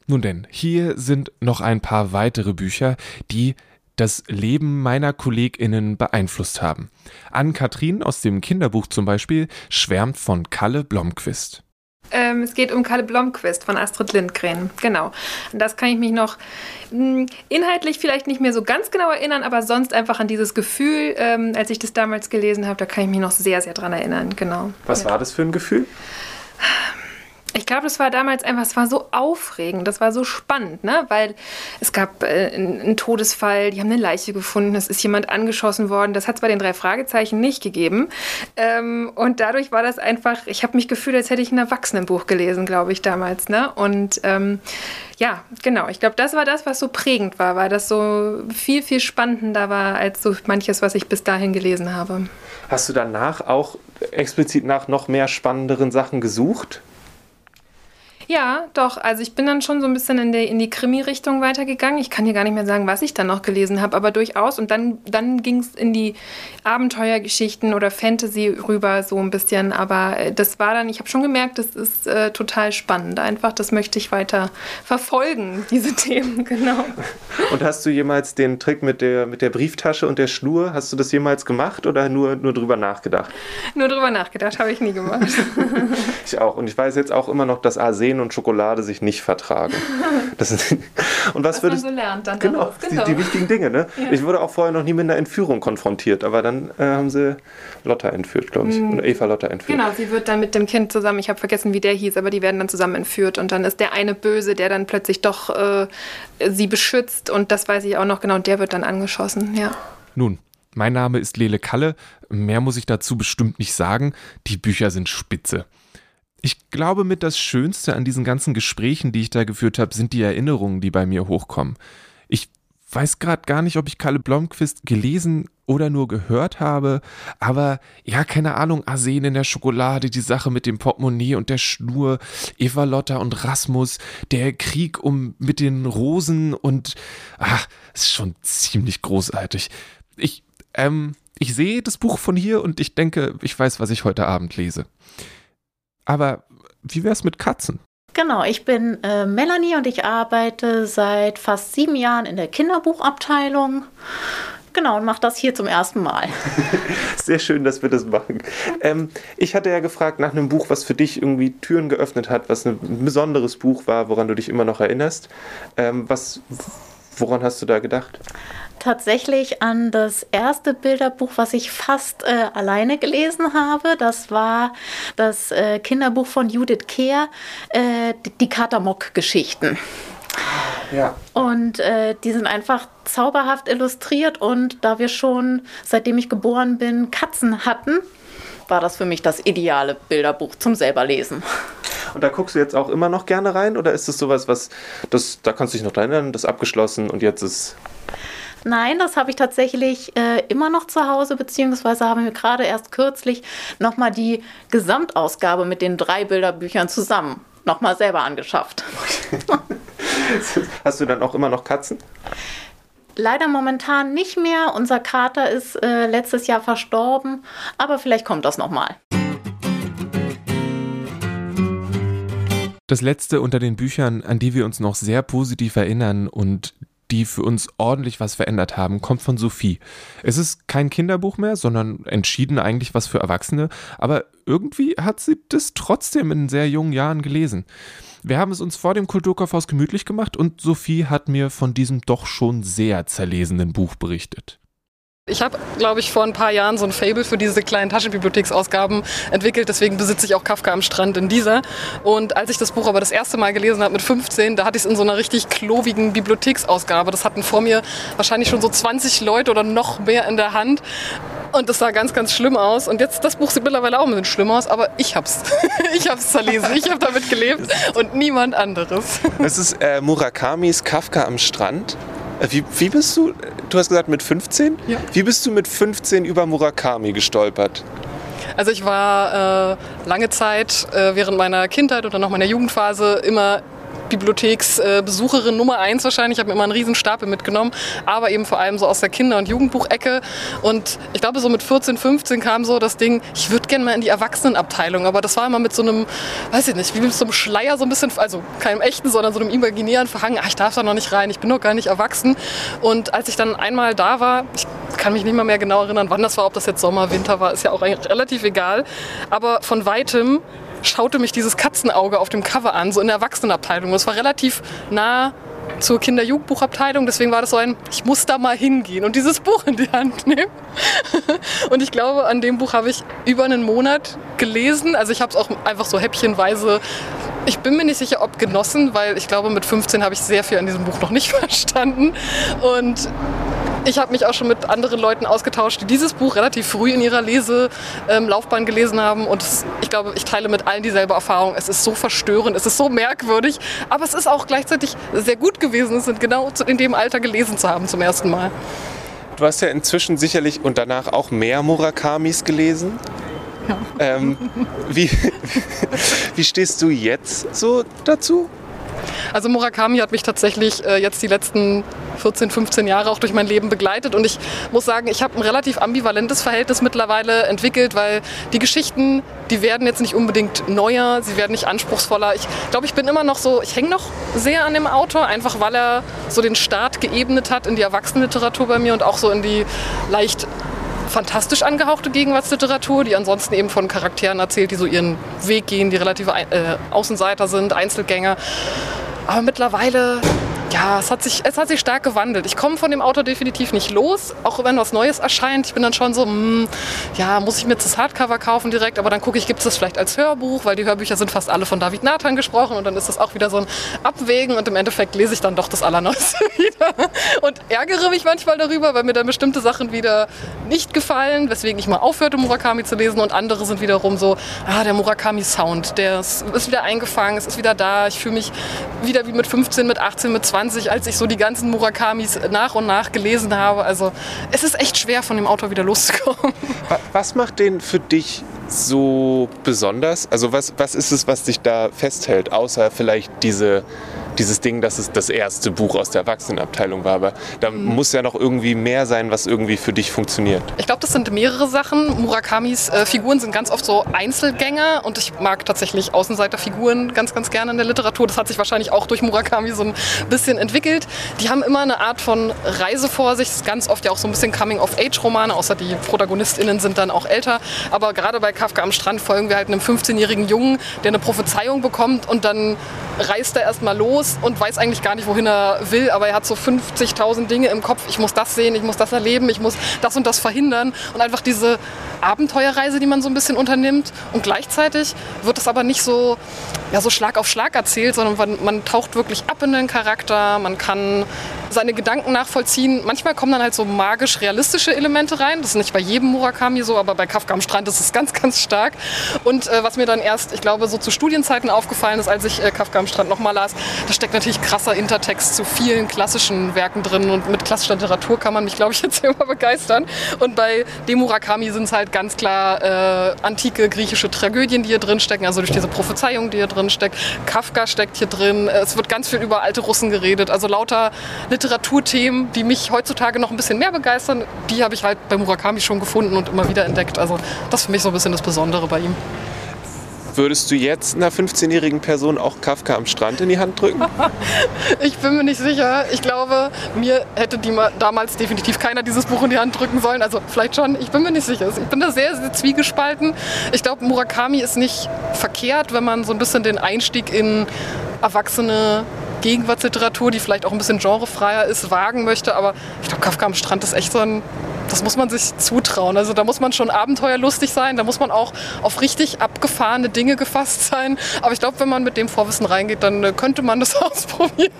Nun denn, hier sind noch ein paar weitere Bücher, die das Leben meiner KollegInnen beeinflusst haben. Ann-Kathrin aus dem Kinderbuch zum Beispiel schwärmt von Kalle Blomquist. Ähm, es geht um Kalle Blomquist von Astrid Lindgren. Genau. Und das kann ich mich noch mh, hm, inhaltlich vielleicht nicht mehr so ganz genau erinnern, aber sonst einfach an dieses Gefühl, ähm, als ich das damals gelesen habe, da kann ich mich noch sehr, sehr dran erinnern. Genau. Was ja. war das für ein Gefühl? Ich glaube, das war damals einfach, es war so aufregend, das war so spannend, ne? weil es gab äh, einen Todesfall, die haben eine Leiche gefunden, es ist jemand angeschossen worden, das hat es bei den drei Fragezeichen nicht gegeben. Ähm, und dadurch war das einfach, ich habe mich gefühlt, als hätte ich ein Erwachsenenbuch gelesen, glaube ich, damals. Ne? Und ähm, ja, genau, ich glaube, das war das, was so prägend war, weil das so viel, viel spannender war als so manches, was ich bis dahin gelesen habe. Hast du danach auch explizit nach noch mehr spannenderen Sachen gesucht? Ja, doch. Also ich bin dann schon so ein bisschen in, der, in die Krimi-Richtung weitergegangen. Ich kann hier gar nicht mehr sagen, was ich dann noch gelesen habe, aber durchaus. Und dann, dann ging es in die Abenteuergeschichten oder Fantasy rüber so ein bisschen. Aber äh, das war dann, ich habe schon gemerkt, das ist äh, total spannend. Einfach, das möchte ich weiter verfolgen, diese Themen, genau. Und hast du jemals den Trick mit der, mit der Brieftasche und der Schnur, hast du das jemals gemacht oder nur, nur drüber nachgedacht? Nur drüber nachgedacht, habe ich nie gemacht. ich auch. Und ich weiß jetzt auch immer noch, dass Arsen Sehen und Schokolade sich nicht vertragen. Das ist, und was, was würdest, man so lernt dann genau, genau. Die, die, wichtigen Dinge. Ne? Ja. Ich wurde auch vorher noch nie mit einer Entführung konfrontiert, aber dann äh, haben sie Lotta entführt, glaube ich. Mhm. Oder Eva Lotta entführt. Genau, sie wird dann mit dem Kind zusammen, ich habe vergessen, wie der hieß, aber die werden dann zusammen entführt und dann ist der eine Böse, der dann plötzlich doch äh, sie beschützt und das weiß ich auch noch genau, und der wird dann angeschossen, ja. Nun, mein Name ist Lele Kalle. Mehr muss ich dazu bestimmt nicht sagen. Die Bücher sind spitze. Ich glaube, mit das Schönste an diesen ganzen Gesprächen, die ich da geführt habe, sind die Erinnerungen, die bei mir hochkommen. Ich weiß gerade gar nicht, ob ich Kalle Blomqvist gelesen oder nur gehört habe, aber ja, keine Ahnung, Arsen in der Schokolade, die Sache mit dem Portemonnaie und der Schnur, Eva Lotta und Rasmus, der Krieg um mit den Rosen und ach, ist schon ziemlich großartig. Ich, ähm, ich sehe das Buch von hier und ich denke, ich weiß, was ich heute Abend lese. Aber wie wäre es mit Katzen? Genau, ich bin äh, Melanie und ich arbeite seit fast sieben Jahren in der Kinderbuchabteilung. Genau, und mache das hier zum ersten Mal. Sehr schön, dass wir das machen. Ähm, ich hatte ja gefragt nach einem Buch, was für dich irgendwie Türen geöffnet hat, was ein besonderes Buch war, woran du dich immer noch erinnerst. Ähm, was, woran hast du da gedacht? Tatsächlich an das erste Bilderbuch, was ich fast äh, alleine gelesen habe. Das war das äh, Kinderbuch von Judith Kehr, äh, die Katamok-Geschichten. Ja. Und äh, die sind einfach zauberhaft illustriert und da wir schon, seitdem ich geboren bin, Katzen hatten, war das für mich das ideale Bilderbuch zum selberlesen. Und da guckst du jetzt auch immer noch gerne rein oder ist es sowas, was das, da kannst du dich noch erinnern, das abgeschlossen und jetzt ist. Nein, das habe ich tatsächlich äh, immer noch zu Hause, beziehungsweise haben wir gerade erst kürzlich nochmal die Gesamtausgabe mit den drei Bilderbüchern zusammen nochmal selber angeschafft. Hast du dann auch immer noch Katzen? Leider momentan nicht mehr. Unser Kater ist äh, letztes Jahr verstorben, aber vielleicht kommt das nochmal. Das letzte unter den Büchern, an die wir uns noch sehr positiv erinnern und die für uns ordentlich was verändert haben, kommt von Sophie. Es ist kein Kinderbuch mehr, sondern entschieden eigentlich was für Erwachsene, aber irgendwie hat sie das trotzdem in sehr jungen Jahren gelesen. Wir haben es uns vor dem Kulturkaufhaus gemütlich gemacht und Sophie hat mir von diesem doch schon sehr zerlesenen Buch berichtet. Ich habe, glaube ich, vor ein paar Jahren so ein Fable für diese kleinen Taschenbibliotheksausgaben entwickelt. Deswegen besitze ich auch Kafka am Strand in dieser. Und als ich das Buch aber das erste Mal gelesen habe mit 15, da hatte ich es in so einer richtig klobigen Bibliotheksausgabe. Das hatten vor mir wahrscheinlich schon so 20 Leute oder noch mehr in der Hand. Und das sah ganz, ganz schlimm aus. Und jetzt, das Buch sieht mittlerweile auch ein bisschen schlimm aus, aber ich hab's. ich hab's zerlesen. Ich habe damit gelebt und niemand anderes. Das ist äh, Murakamis Kafka am Strand. Äh, wie, wie bist du, du hast gesagt mit 15? Ja. Wie bist du mit 15 über Murakami gestolpert? Also ich war äh, lange Zeit äh, während meiner Kindheit oder noch meiner Jugendphase immer Bibliotheksbesucherin Nummer eins wahrscheinlich. Ich habe mir immer einen riesen Stapel mitgenommen, aber eben vor allem so aus der Kinder- und Jugendbuchecke. Und ich glaube, so mit 14, 15 kam so das Ding, ich würde gerne mal in die Erwachsenenabteilung, aber das war immer mit so einem, weiß ich nicht, wie mit so einem Schleier so ein bisschen, also keinem echten, sondern so einem imaginären Verhangen, ach, ich darf da noch nicht rein, ich bin noch gar nicht erwachsen. Und als ich dann einmal da war, ich kann mich nicht mal mehr genau erinnern, wann das war, ob das jetzt Sommer, Winter war, ist ja auch relativ egal, aber von weitem schaute mich dieses Katzenauge auf dem Cover an, so in der Erwachsenenabteilung. Es war relativ nah zur Kinder-Jugendbuchabteilung. Deswegen war das so ein, ich muss da mal hingehen und dieses Buch in die Hand nehmen. und ich glaube, an dem Buch habe ich über einen Monat gelesen. Also ich habe es auch einfach so häppchenweise. Ich bin mir nicht sicher, ob genossen, weil ich glaube, mit 15 habe ich sehr viel an diesem Buch noch nicht verstanden. Und ich habe mich auch schon mit anderen Leuten ausgetauscht, die dieses Buch relativ früh in ihrer Leselaufbahn ähm, gelesen haben. Und es, ich glaube, ich teile mit allen dieselbe Erfahrung. Es ist so verstörend, es ist so merkwürdig, aber es ist auch gleichzeitig sehr gut gewesen, es genau in dem Alter gelesen zu haben zum ersten Mal. Du hast ja inzwischen sicherlich und danach auch mehr Murakamis gelesen. Ja. Ähm, wie, wie stehst du jetzt so dazu? Also Murakami hat mich tatsächlich äh, jetzt die letzten 14, 15 Jahre auch durch mein Leben begleitet und ich muss sagen, ich habe ein relativ ambivalentes Verhältnis mittlerweile entwickelt, weil die Geschichten, die werden jetzt nicht unbedingt neuer, sie werden nicht anspruchsvoller. Ich glaube, ich bin immer noch so, ich hänge noch sehr an dem Autor, einfach weil er so den Start geebnet hat in die Erwachsenenliteratur bei mir und auch so in die leicht fantastisch angehauchte Gegenwartsliteratur, die ansonsten eben von Charakteren erzählt, die so ihren Weg gehen, die relative äh, Außenseiter sind, Einzelgänger. Aber mittlerweile ja, es hat sich, es hat sich stark gewandelt. Ich komme von dem Auto definitiv nicht los, auch wenn was Neues erscheint. Ich bin dann schon so, hm, ja, muss ich mir jetzt das Hardcover kaufen direkt, aber dann gucke ich, gibt es das vielleicht als Hörbuch, weil die Hörbücher sind fast alle von David Nathan gesprochen und dann ist das auch wieder so ein Abwägen und im Endeffekt lese ich dann doch das Allerneueste wieder und ärgere mich manchmal darüber, weil mir dann bestimmte Sachen wieder nicht gefallen, weswegen ich mal aufhörte, Murakami zu lesen und andere sind wiederum so, ah, der Murakami-Sound, der ist, ist wieder eingefangen, es ist wieder da, ich fühle mich wieder wie mit 15, mit 18, mit 20 20, als ich so die ganzen Murakamis nach und nach gelesen habe. Also es ist echt schwer, von dem Autor wieder loszukommen. Was macht den für dich so besonders? Also was, was ist es, was dich da festhält, außer vielleicht diese dieses Ding, dass es das erste Buch aus der Erwachsenenabteilung war. Aber da mhm. muss ja noch irgendwie mehr sein, was irgendwie für dich funktioniert. Ich glaube, das sind mehrere Sachen. Murakamis äh, Figuren sind ganz oft so Einzelgänger und ich mag tatsächlich Außenseiterfiguren ganz, ganz gerne in der Literatur. Das hat sich wahrscheinlich auch durch Murakami so ein bisschen entwickelt. Die haben immer eine Art von Reise vor sich. Das ist ganz oft ja auch so ein bisschen Coming-of-Age-Romane, außer die ProtagonistInnen sind dann auch älter. Aber gerade bei Kafka am Strand folgen wir halt einem 15-jährigen Jungen, der eine Prophezeiung bekommt und dann reist er erstmal los und weiß eigentlich gar nicht, wohin er will, aber er hat so 50.000 Dinge im Kopf. Ich muss das sehen, ich muss das erleben, ich muss das und das verhindern. Und einfach diese Abenteuerreise, die man so ein bisschen unternimmt. Und gleichzeitig wird es aber nicht so, ja, so Schlag auf Schlag erzählt, sondern man, man taucht wirklich ab in den Charakter, man kann seine Gedanken nachvollziehen. Manchmal kommen dann halt so magisch-realistische Elemente rein. Das ist nicht bei jedem Murakami so, aber bei Kafka am Strand ist es ganz, ganz stark. Und äh, was mir dann erst, ich glaube, so zu Studienzeiten aufgefallen ist, als ich äh, Kafka am Strand nochmal las, da steckt natürlich krasser Intertext zu vielen klassischen Werken drin. Und mit klassischer Literatur kann man mich, glaube ich, jetzt immer begeistern. Und bei dem Murakami sind es halt ganz klar äh, antike griechische Tragödien, die hier drin stecken, also durch diese Prophezeiung, die hier drin steckt. Kafka steckt hier drin. Es wird ganz viel über alte Russen geredet. Also lauter Literaturthemen, die mich heutzutage noch ein bisschen mehr begeistern, die habe ich halt bei Murakami schon gefunden und immer wieder entdeckt. Also das ist für mich so ein bisschen das Besondere bei ihm. Würdest du jetzt einer 15-jährigen Person auch Kafka am Strand in die Hand drücken? ich bin mir nicht sicher. Ich glaube, mir hätte die damals definitiv keiner dieses Buch in die Hand drücken sollen. Also vielleicht schon, ich bin mir nicht sicher. Ich bin da sehr, sehr zwiegespalten. Ich glaube, Murakami ist nicht verkehrt, wenn man so ein bisschen den Einstieg in erwachsene Gegenwartsliteratur, die vielleicht auch ein bisschen genrefreier ist, wagen möchte. Aber ich glaube, Kafka am Strand ist echt so ein das muss man sich zutrauen. Also da muss man schon abenteuerlustig sein, da muss man auch auf richtig abgefahrene Dinge gefasst sein. Aber ich glaube, wenn man mit dem Vorwissen reingeht, dann äh, könnte man das ausprobieren.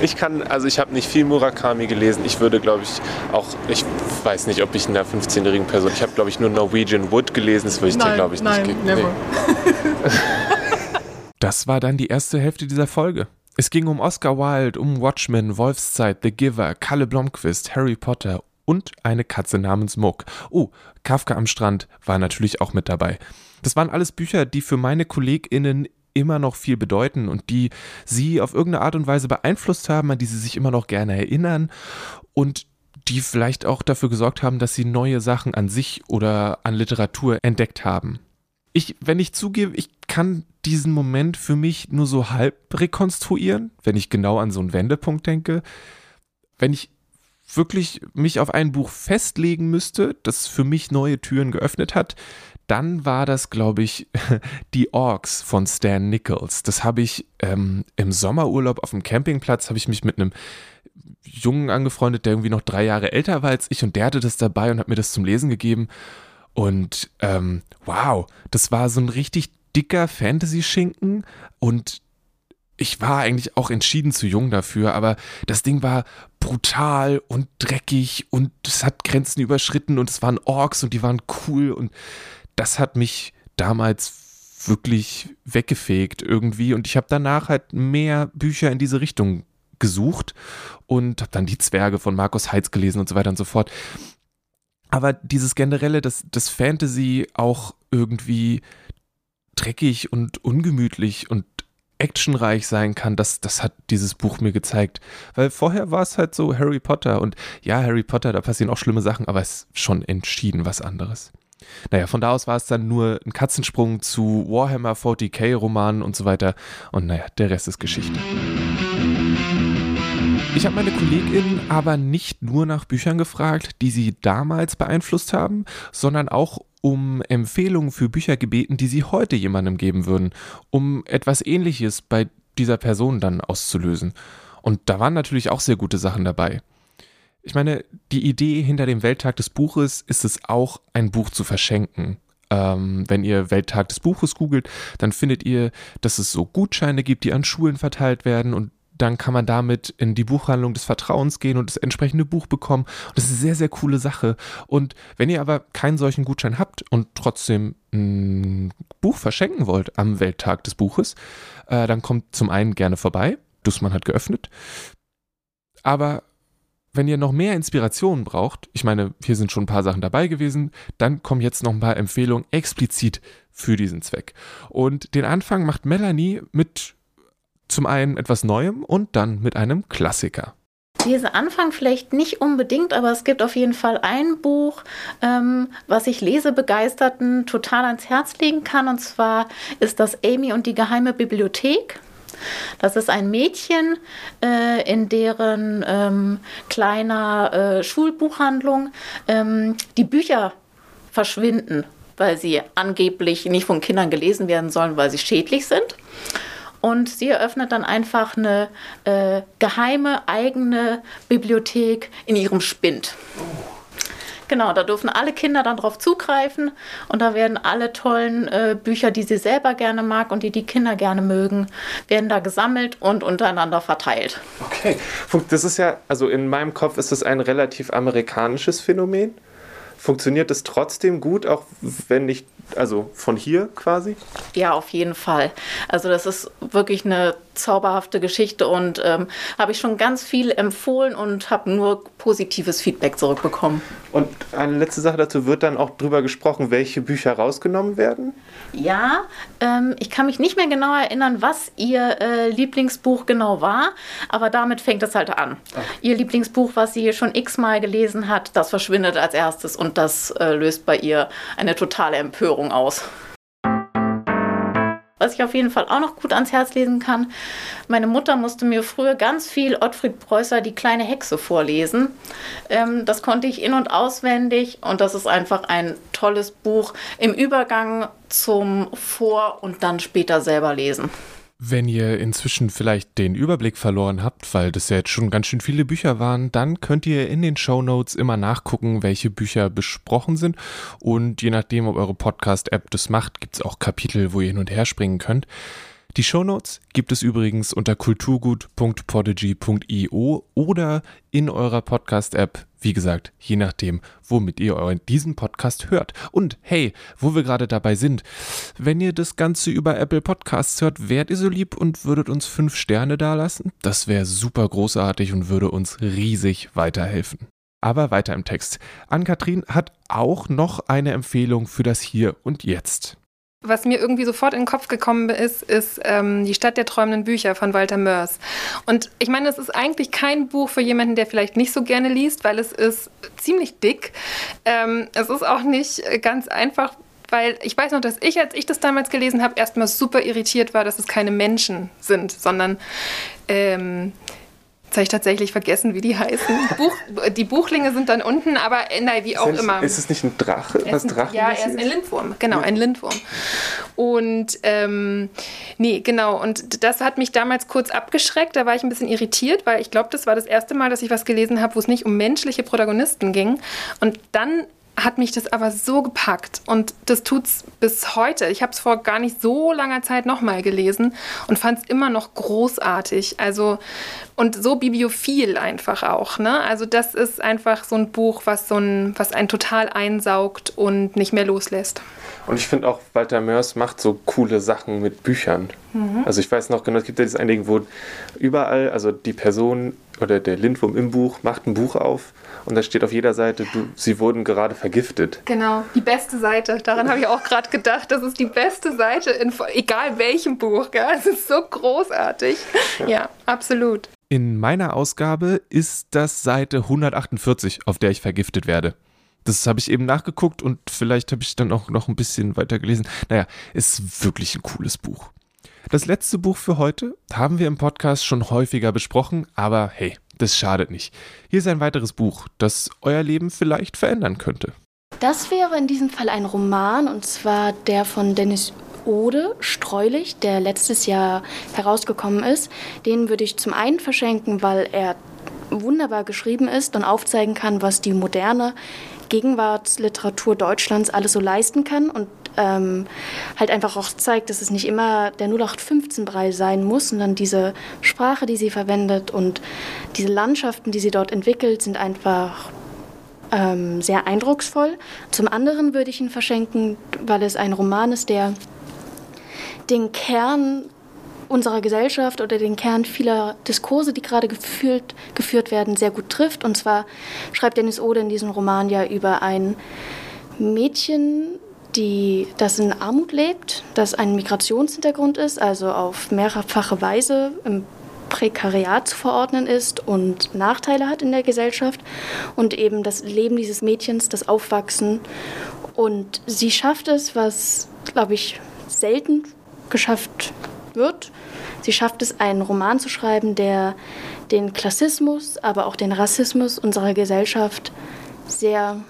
Ich kann, also ich habe nicht viel Murakami gelesen. Ich würde, glaube ich, auch, ich weiß nicht, ob ich einer 15-jährigen Person, ich habe, glaube ich, nur Norwegian Wood gelesen. Das würde ich nein, dir, glaube ich, nein, nicht geben. Nee. Das war dann die erste Hälfte dieser Folge. Es ging um Oscar Wilde, um Watchmen, Wolfszeit, The Giver, Kalle Blomqvist, Harry Potter und eine Katze namens Muck. Oh, Kafka am Strand war natürlich auch mit dabei. Das waren alles Bücher, die für meine KollegInnen immer noch viel bedeuten und die sie auf irgendeine Art und Weise beeinflusst haben, an die sie sich immer noch gerne erinnern und die vielleicht auch dafür gesorgt haben, dass sie neue Sachen an sich oder an Literatur entdeckt haben. Ich, wenn ich zugebe, ich kann diesen Moment für mich nur so halb rekonstruieren, wenn ich genau an so einen Wendepunkt denke. Wenn ich wirklich mich auf ein Buch festlegen müsste, das für mich neue Türen geöffnet hat, dann war das, glaube ich, die Orks von Stan Nichols. Das habe ich ähm, im Sommerurlaub auf dem Campingplatz, habe ich mich mit einem Jungen angefreundet, der irgendwie noch drei Jahre älter war als ich und der hatte das dabei und hat mir das zum Lesen gegeben. Und ähm, wow, das war so ein richtig dicker Fantasy-Schinken und ich war eigentlich auch entschieden zu jung dafür, aber das Ding war brutal und dreckig und es hat Grenzen überschritten und es waren Orks und die waren cool und das hat mich damals wirklich weggefegt irgendwie und ich habe danach halt mehr Bücher in diese Richtung gesucht und habe dann die Zwerge von Markus Heitz gelesen und so weiter und so fort. Aber dieses generelle, dass das Fantasy auch irgendwie dreckig und ungemütlich und actionreich sein kann, das, das hat dieses Buch mir gezeigt. Weil vorher war es halt so Harry Potter und ja, Harry Potter, da passieren auch schlimme Sachen, aber es ist schon entschieden was anderes. Naja, von da aus war es dann nur ein Katzensprung zu Warhammer 40k Romanen und so weiter und naja, der Rest ist Geschichte. Ich habe meine KollegInnen aber nicht nur nach Büchern gefragt, die sie damals beeinflusst haben, sondern auch um Empfehlungen für Bücher gebeten, die sie heute jemandem geben würden, um etwas Ähnliches bei dieser Person dann auszulösen. Und da waren natürlich auch sehr gute Sachen dabei. Ich meine, die Idee hinter dem Welttag des Buches ist es auch, ein Buch zu verschenken. Ähm, wenn ihr Welttag des Buches googelt, dann findet ihr, dass es so Gutscheine gibt, die an Schulen verteilt werden und dann kann man damit in die Buchhandlung des Vertrauens gehen und das entsprechende Buch bekommen. Und das ist eine sehr, sehr coole Sache. Und wenn ihr aber keinen solchen Gutschein habt und trotzdem ein Buch verschenken wollt am Welttag des Buches, äh, dann kommt zum einen gerne vorbei. Dussmann hat geöffnet. Aber wenn ihr noch mehr Inspirationen braucht, ich meine, hier sind schon ein paar Sachen dabei gewesen, dann kommen jetzt noch ein paar Empfehlungen explizit für diesen Zweck. Und den Anfang macht Melanie mit Zum einen etwas Neuem und dann mit einem Klassiker. Leseanfang vielleicht nicht unbedingt, aber es gibt auf jeden Fall ein Buch, ähm, was ich Lesebegeisterten total ans Herz legen kann. Und zwar ist das Amy und die geheime Bibliothek. Das ist ein Mädchen, äh, in deren ähm, kleiner äh, Schulbuchhandlung ähm, die Bücher verschwinden, weil sie angeblich nicht von Kindern gelesen werden sollen, weil sie schädlich sind. Und sie eröffnet dann einfach eine äh, geheime eigene Bibliothek in ihrem Spind. Genau, da dürfen alle Kinder dann drauf zugreifen und da werden alle tollen äh, Bücher, die sie selber gerne mag und die die Kinder gerne mögen, werden da gesammelt und untereinander verteilt. Okay, das ist ja, also in meinem Kopf ist das ein relativ amerikanisches Phänomen. Funktioniert es trotzdem gut, auch wenn nicht also von hier quasi? Ja, auf jeden Fall. Also das ist wirklich eine zauberhafte Geschichte und ähm, habe ich schon ganz viel empfohlen und habe nur positives Feedback zurückbekommen. Und eine letzte Sache dazu, wird dann auch drüber gesprochen, welche Bücher rausgenommen werden? Ja, ähm, ich kann mich nicht mehr genau erinnern, was ihr äh, Lieblingsbuch genau war, aber damit fängt es halt an. Okay. Ihr Lieblingsbuch, was sie schon x-mal gelesen hat, das verschwindet als erstes und das äh, löst bei ihr eine totale Empörung aus. Was ich auf jeden Fall auch noch gut ans Herz lesen kann, meine Mutter musste mir früher ganz viel Ottfried Preußer Die kleine Hexe vorlesen. Ähm, das konnte ich in und auswendig und das ist einfach ein tolles Buch im Übergang zum Vor- und dann später selber lesen. Wenn ihr inzwischen vielleicht den Überblick verloren habt, weil das ja jetzt schon ganz schön viele Bücher waren, dann könnt ihr in den Show Notes immer nachgucken, welche Bücher besprochen sind. Und je nachdem, ob eure Podcast-App das macht, gibt es auch Kapitel, wo ihr hin und her springen könnt. Die Shownotes gibt es übrigens unter kulturgut.podigy.io oder in eurer Podcast-App, wie gesagt, je nachdem, womit ihr euren, diesen Podcast hört. Und hey, wo wir gerade dabei sind, wenn ihr das Ganze über Apple Podcasts hört, wärt ihr so lieb und würdet uns fünf Sterne dalassen? Das wäre super großartig und würde uns riesig weiterhelfen. Aber weiter im Text. Ann-Kathrin hat auch noch eine Empfehlung für das Hier und Jetzt. Was mir irgendwie sofort in den Kopf gekommen ist, ist ähm, Die Stadt der träumenden Bücher von Walter Mörs. Und ich meine, es ist eigentlich kein Buch für jemanden, der vielleicht nicht so gerne liest, weil es ist ziemlich dick. Ähm, es ist auch nicht ganz einfach, weil ich weiß noch, dass ich, als ich das damals gelesen habe, erstmal super irritiert war, dass es keine Menschen sind, sondern ähm, Jetzt habe ich tatsächlich vergessen, wie die heißen. Buch, die Buchlinge sind dann unten, aber nein, wie auch ist, immer. Ist es nicht ein Drache? Was ein, Drachen ja, er ist ein Lindwurm. Genau, ein Lindwurm. Und ähm, nee, genau. Und das hat mich damals kurz abgeschreckt. Da war ich ein bisschen irritiert, weil ich glaube, das war das erste Mal, dass ich was gelesen habe, wo es nicht um menschliche Protagonisten ging. Und dann hat mich das aber so gepackt und das tut's bis heute. Ich habe es vor gar nicht so langer Zeit nochmal gelesen und fand es immer noch großartig. Also und so bibliophil einfach auch. Ne? Also das ist einfach so ein Buch, was so ein, was einen total einsaugt und nicht mehr loslässt. Und ich finde auch, Walter Mörs macht so coole Sachen mit Büchern. Mhm. Also ich weiß noch genau, es gibt ja dieses eine wo überall, also die Person oder der Lindwurm im Buch macht ein Buch auf und da steht auf jeder Seite, du, sie wurden gerade vergiftet. Genau, die beste Seite. Daran habe ich auch gerade gedacht. Das ist die beste Seite, in, egal welchem Buch. Gell? Es ist so großartig. Ja. ja, absolut. In meiner Ausgabe ist das Seite 148, auf der ich vergiftet werde. Das habe ich eben nachgeguckt und vielleicht habe ich dann auch noch ein bisschen weiter gelesen. Naja, ist wirklich ein cooles Buch. Das letzte Buch für heute haben wir im Podcast schon häufiger besprochen, aber hey, das schadet nicht. Hier ist ein weiteres Buch, das euer Leben vielleicht verändern könnte. Das wäre in diesem Fall ein Roman, und zwar der von Dennis Ode, Streulich, der letztes Jahr herausgekommen ist. Den würde ich zum einen verschenken, weil er wunderbar geschrieben ist und aufzeigen kann, was die moderne Gegenwartsliteratur Deutschlands alles so leisten kann und ähm, halt einfach auch zeigt, dass es nicht immer der 0815-Brei sein muss, sondern diese Sprache, die sie verwendet und diese Landschaften, die sie dort entwickelt, sind einfach ähm, sehr eindrucksvoll. Zum anderen würde ich ihn verschenken, weil es ein Roman ist, der den Kern unserer Gesellschaft oder den Kern vieler Diskurse, die gerade geführt, geführt werden, sehr gut trifft. Und zwar schreibt Dennis Ode in diesem Roman ja über ein Mädchen, die, das in Armut lebt, das ein Migrationshintergrund ist, also auf mehrfache Weise im Prekariat zu verordnen ist und Nachteile hat in der Gesellschaft und eben das Leben dieses Mädchens, das Aufwachsen. Und sie schafft es, was, glaube ich, selten geschafft wird. Sie schafft es, einen Roman zu schreiben, der den Klassismus, aber auch den Rassismus unserer Gesellschaft sehr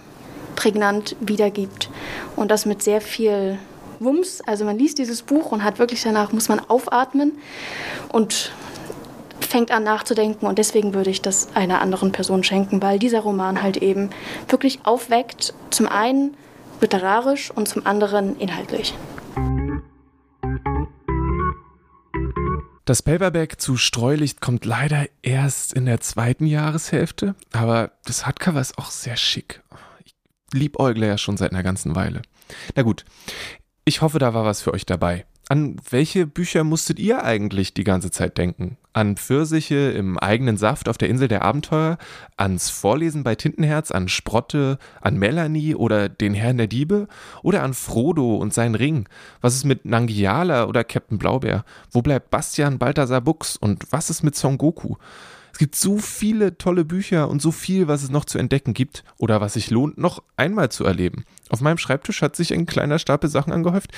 prägnant wiedergibt. Und das mit sehr viel Wumms. Also man liest dieses Buch und hat wirklich danach, muss man aufatmen und fängt an nachzudenken. Und deswegen würde ich das einer anderen Person schenken, weil dieser Roman halt eben wirklich aufweckt. Zum einen literarisch und zum anderen inhaltlich. Das Paperback zu Streulicht kommt leider erst in der zweiten Jahreshälfte, aber das Hardcover ist auch sehr schick. Ich liebäugle ja schon seit einer ganzen Weile. Na gut, ich hoffe, da war was für euch dabei. An welche Bücher musstet ihr eigentlich die ganze Zeit denken? An Pfirsiche im eigenen Saft auf der Insel der Abenteuer? Ans Vorlesen bei Tintenherz? An Sprotte? An Melanie oder den Herrn der Diebe? Oder an Frodo und seinen Ring? Was ist mit Nangiala oder Captain Blaubeer? Wo bleibt Bastian Balthasar Buchs? Und was ist mit Son Goku? Es gibt so viele tolle Bücher und so viel, was es noch zu entdecken gibt oder was sich lohnt, noch einmal zu erleben. Auf meinem Schreibtisch hat sich ein kleiner Stapel Sachen angehäuft,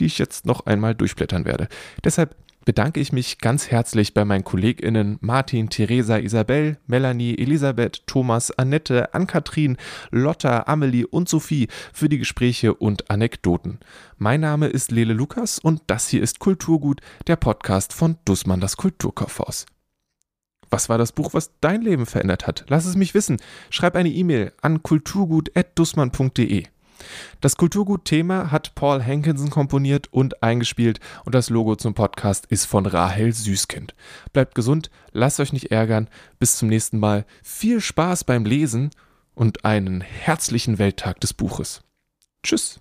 die ich jetzt noch einmal durchblättern werde. Deshalb bedanke ich mich ganz herzlich bei meinen KollegInnen Martin, Theresa, Isabel, Melanie, Elisabeth, Thomas, Annette, Ann-Kathrin, Lotta, Amelie und Sophie für die Gespräche und Anekdoten. Mein Name ist Lele Lukas und das hier ist Kulturgut, der Podcast von Dussmann das Kulturkaufhaus. Was war das Buch, was dein Leben verändert hat? Lass es mich wissen. Schreib eine E-Mail an kulturgut.dussmann.de. Das Kulturgut-Thema hat Paul Hankinson komponiert und eingespielt und das Logo zum Podcast ist von Rahel Süßkind. Bleibt gesund, lasst euch nicht ärgern. Bis zum nächsten Mal. Viel Spaß beim Lesen und einen herzlichen Welttag des Buches. Tschüss.